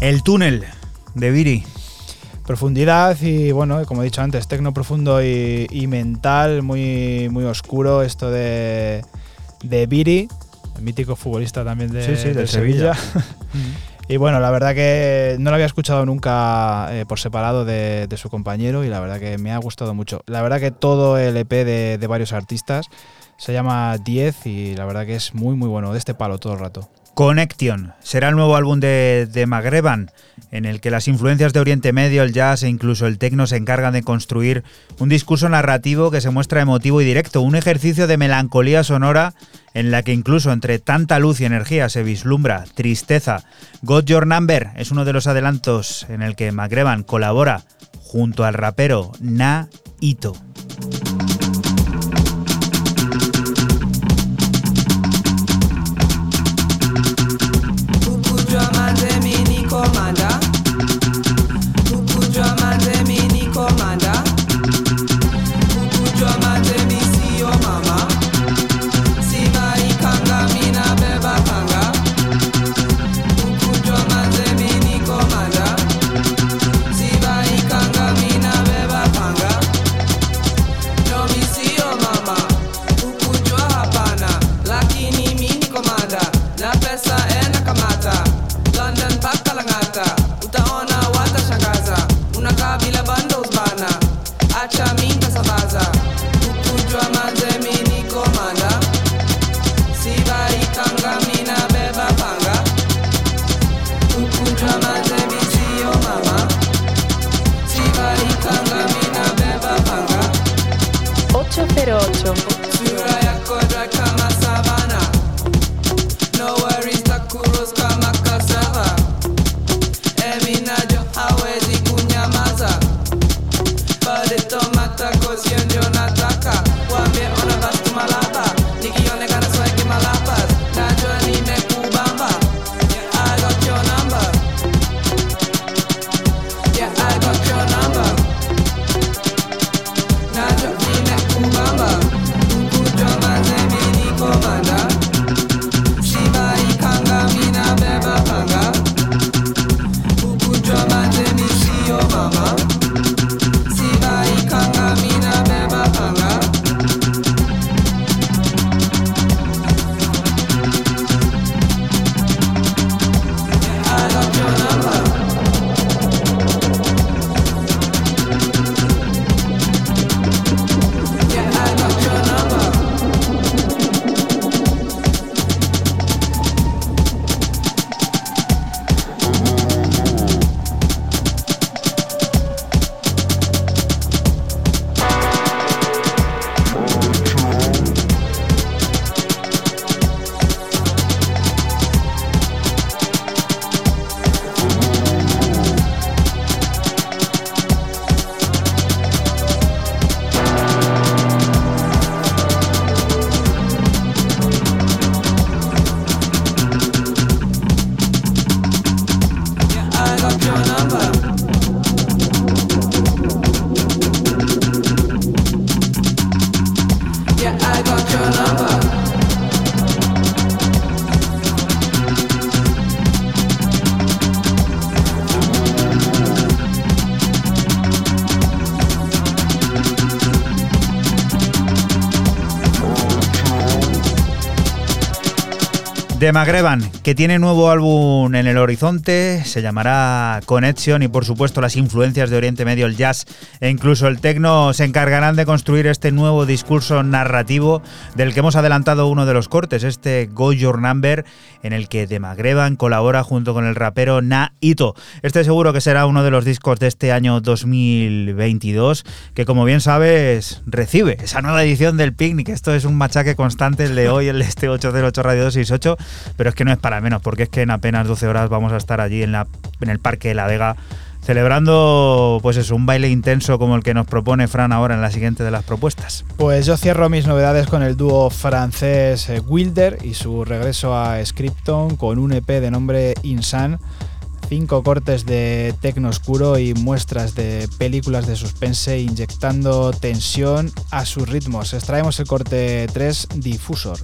El túnel de Viri. Profundidad y bueno, como he dicho antes, tecno profundo y, mental, muy, muy oscuro esto de, de Viri, el mítico futbolista también de, Sevilla. y bueno, la verdad que no lo había escuchado nunca eh, por separado de, su compañero y la verdad que me ha gustado mucho. La verdad que todo el EP de, de varios artistas se llama 10 y la verdad que es muy muy bueno, de este palo todo el rato. Connection será el nuevo álbum de, de Magreban, en el que las influencias de Oriente Medio, el jazz e incluso el techno se encargan de construir un discurso narrativo que se muestra emotivo y directo, un ejercicio de melancolía sonora en la que incluso entre tanta luz y energía se vislumbra tristeza. Got Your Number es uno de los adelantos en el que Magreban colabora junto al rapero Na Ito. De Magreban, que tiene nuevo álbum en el horizonte, se llamará Connection y por supuesto las influencias de Oriente Medio, el jazz e incluso el techno se encargarán de construir este nuevo discurso narrativo del que hemos adelantado uno de los cortes, este Go Your Number, en el que de Magreban colabora junto con el rapero Na Ito. Este seguro que será uno de los discos de este año 2022, que como bien sabes recibe esa nueva edición del Picnic. Esto es un machaque constante el de hoy, el de este 808 Radio 268 pero es que no es para menos, porque es que en apenas 12 horas vamos a estar allí en el Parque de la Vega celebrando pues eso, un baile intenso como el que nos propone Fran ahora en la siguiente de las propuestas. Pues yo cierro mis novedades con el dúo francés eh, Wilder y su regreso a Scripton con un EP de nombre Insan, cinco cortes de tecno oscuro y muestras de películas de suspense inyectando tensión a sus ritmos. Extraemos el corte 3 Difusor.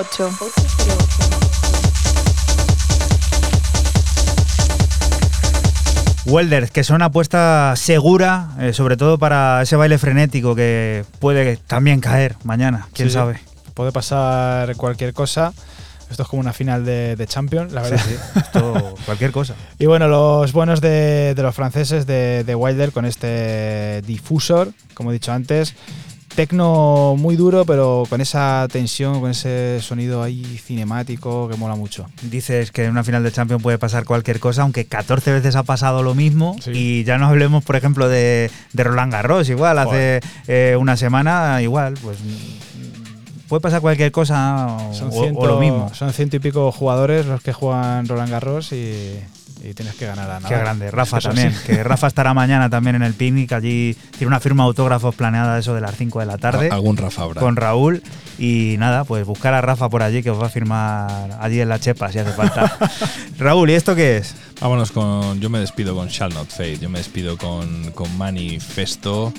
808. Welder, que son una apuesta segura, eh, sobre todo para ese baile frenético que puede también caer mañana, quién Sí, sí. sabe. Puede pasar cualquier cosa. Esto es como una final de, de Champions, la verdad. Esto, cualquier cosa. Y bueno, los buenos de, de los franceses de, de Wilder con este difusor, como he dicho antes. Tecno muy duro, pero con esa tensión, con ese sonido ahí cinemático que mola mucho. Dices que en una final de Champions puede pasar cualquier cosa, aunque 14 veces ha pasado lo mismo. Sí. Y ya no hablemos, por ejemplo, de, de Roland Garros, igual, hace eh, una semana, igual, pues puede pasar cualquier cosa ciento, o lo mismo. son ciento y pico jugadores los que juegan Roland Garros y, y tienes que ganar a nada. Qué grande, Rafa Es que eso también, sí. que Rafa estará mañana también en el picnic, allí tiene una firma de autógrafos planeada eso de las 5 de la tarde. Algún Rafa habrá. con Raúl y nada, pues buscar a Rafa por allí que os va a firmar allí en la chepa si hace falta. Raúl, ¿y esto qué es? Vámonos con. Yo me despido con Shall Not Fade. Yo me despido con, con Manifesto.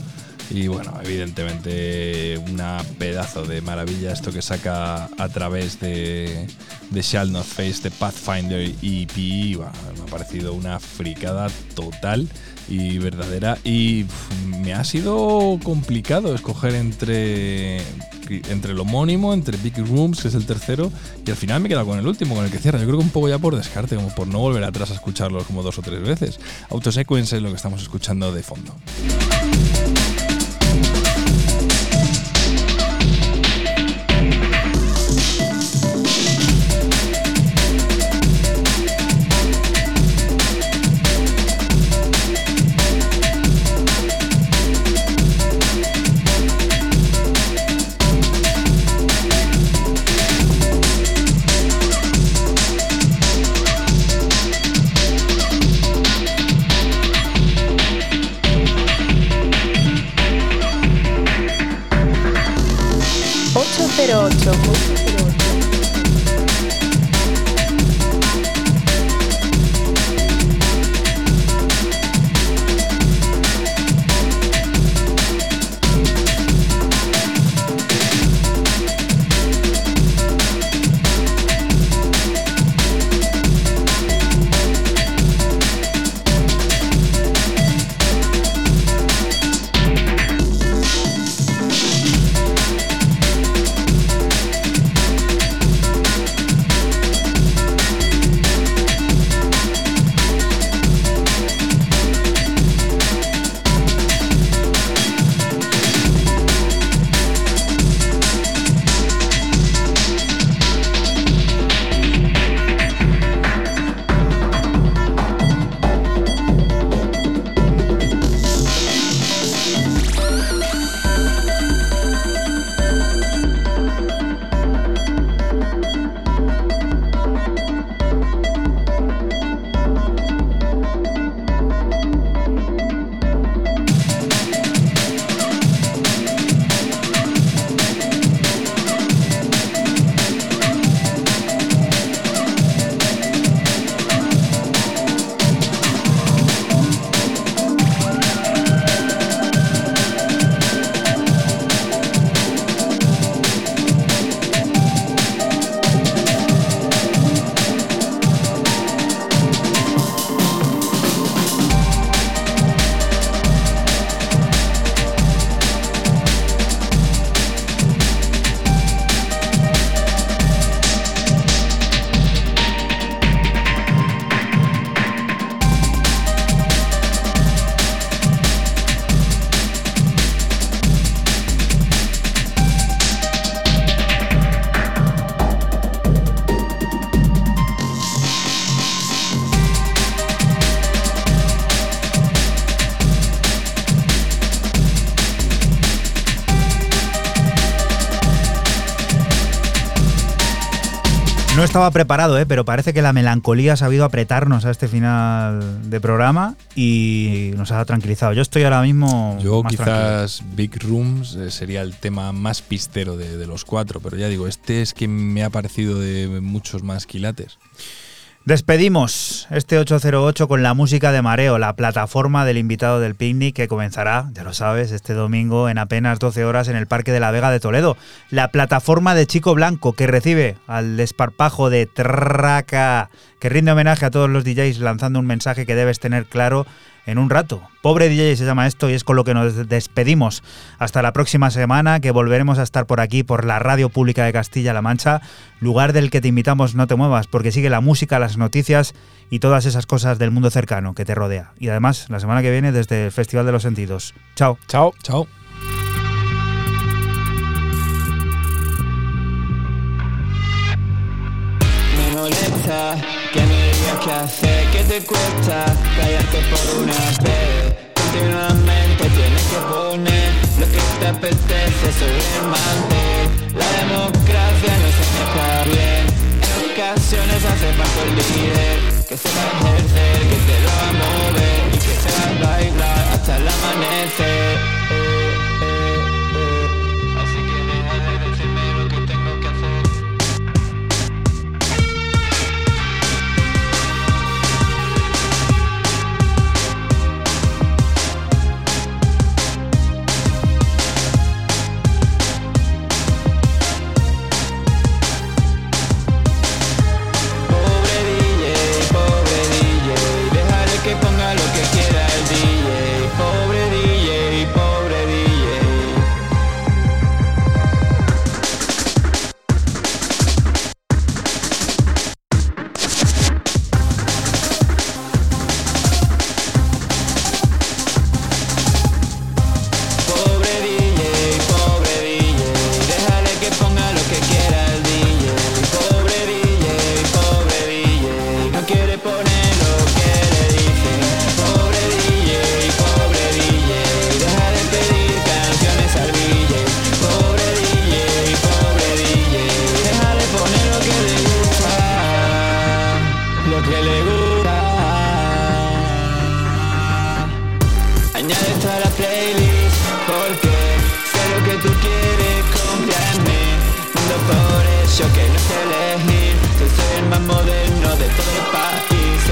Y bueno, evidentemente una pedazo de maravilla esto que saca a través de, de Shall Not Face, de Pathfinder EP. Bueno, me ha parecido una fricada total y verdadera. Y me ha sido complicado escoger entre, entre el homónimo, entre Big Rooms, que es el tercero, y al final me he quedado con el último, con el que cierra. Yo creo que un poco ya por descarte, como por no volver atrás a escucharlos como dos o tres veces. Autosequence es lo que estamos escuchando de fondo. Estaba preparado, ¿eh? pero parece que la melancolía ha sabido apretarnos a este final de programa y nos ha tranquilizado. Yo estoy ahora mismo. Yo más tranquilo. quizás Big Rooms eh, sería el tema más pistero de, de los cuatro, pero ya digo, este es que me ha parecido de muchos más quilates. Despedimos este 808 con la música de Mareo, la plataforma del invitado del picnic que comenzará, ya lo sabes, este domingo en apenas 12 horas en el Parque de la Vega de Toledo. La plataforma de Chico Blanco que recibe al desparpajo de Traca, que rinde homenaje a todos los DJs lanzando un mensaje que debes tener claro en un rato. Pobre DJ se llama esto y es con lo que nos despedimos. Hasta la próxima semana que volveremos a estar por aquí, por la Radio Pública de Castilla-La Mancha, lugar del que te invitamos no te muevas porque sigue la música, las noticias y todas esas cosas del mundo cercano que te rodea. Y además, la semana que viene desde el Festival de los Sentidos. Chao. Chao. Chao. Qué hacer, que te cuesta callarte por una vez. Continuamente tienes que poner lo que te apetece sobre el mantel. La democracia no se bien En ocasiones hace falta el líder Que se va a ejercer, que te lo va a mover Y que se va a bailar hasta el amanecer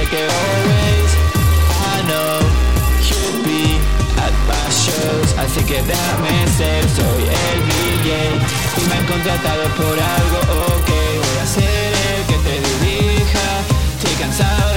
could always, I know, you'd be at my shows. Así que dame ser, soy el DJ. Y me han contratado por algo, ok. Voy a ser el que te dirija. Estoy cansado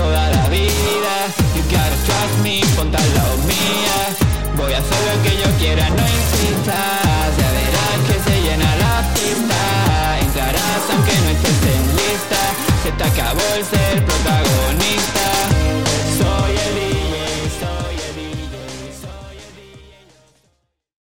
toda la vida. You gotta trust me, ponte al lado mía. Voy a hacer lo que yo quiera, no insistas. Ya verás que se llena la pista Entrarás aunque no estés en lista. Se te acabó el ser protagonista.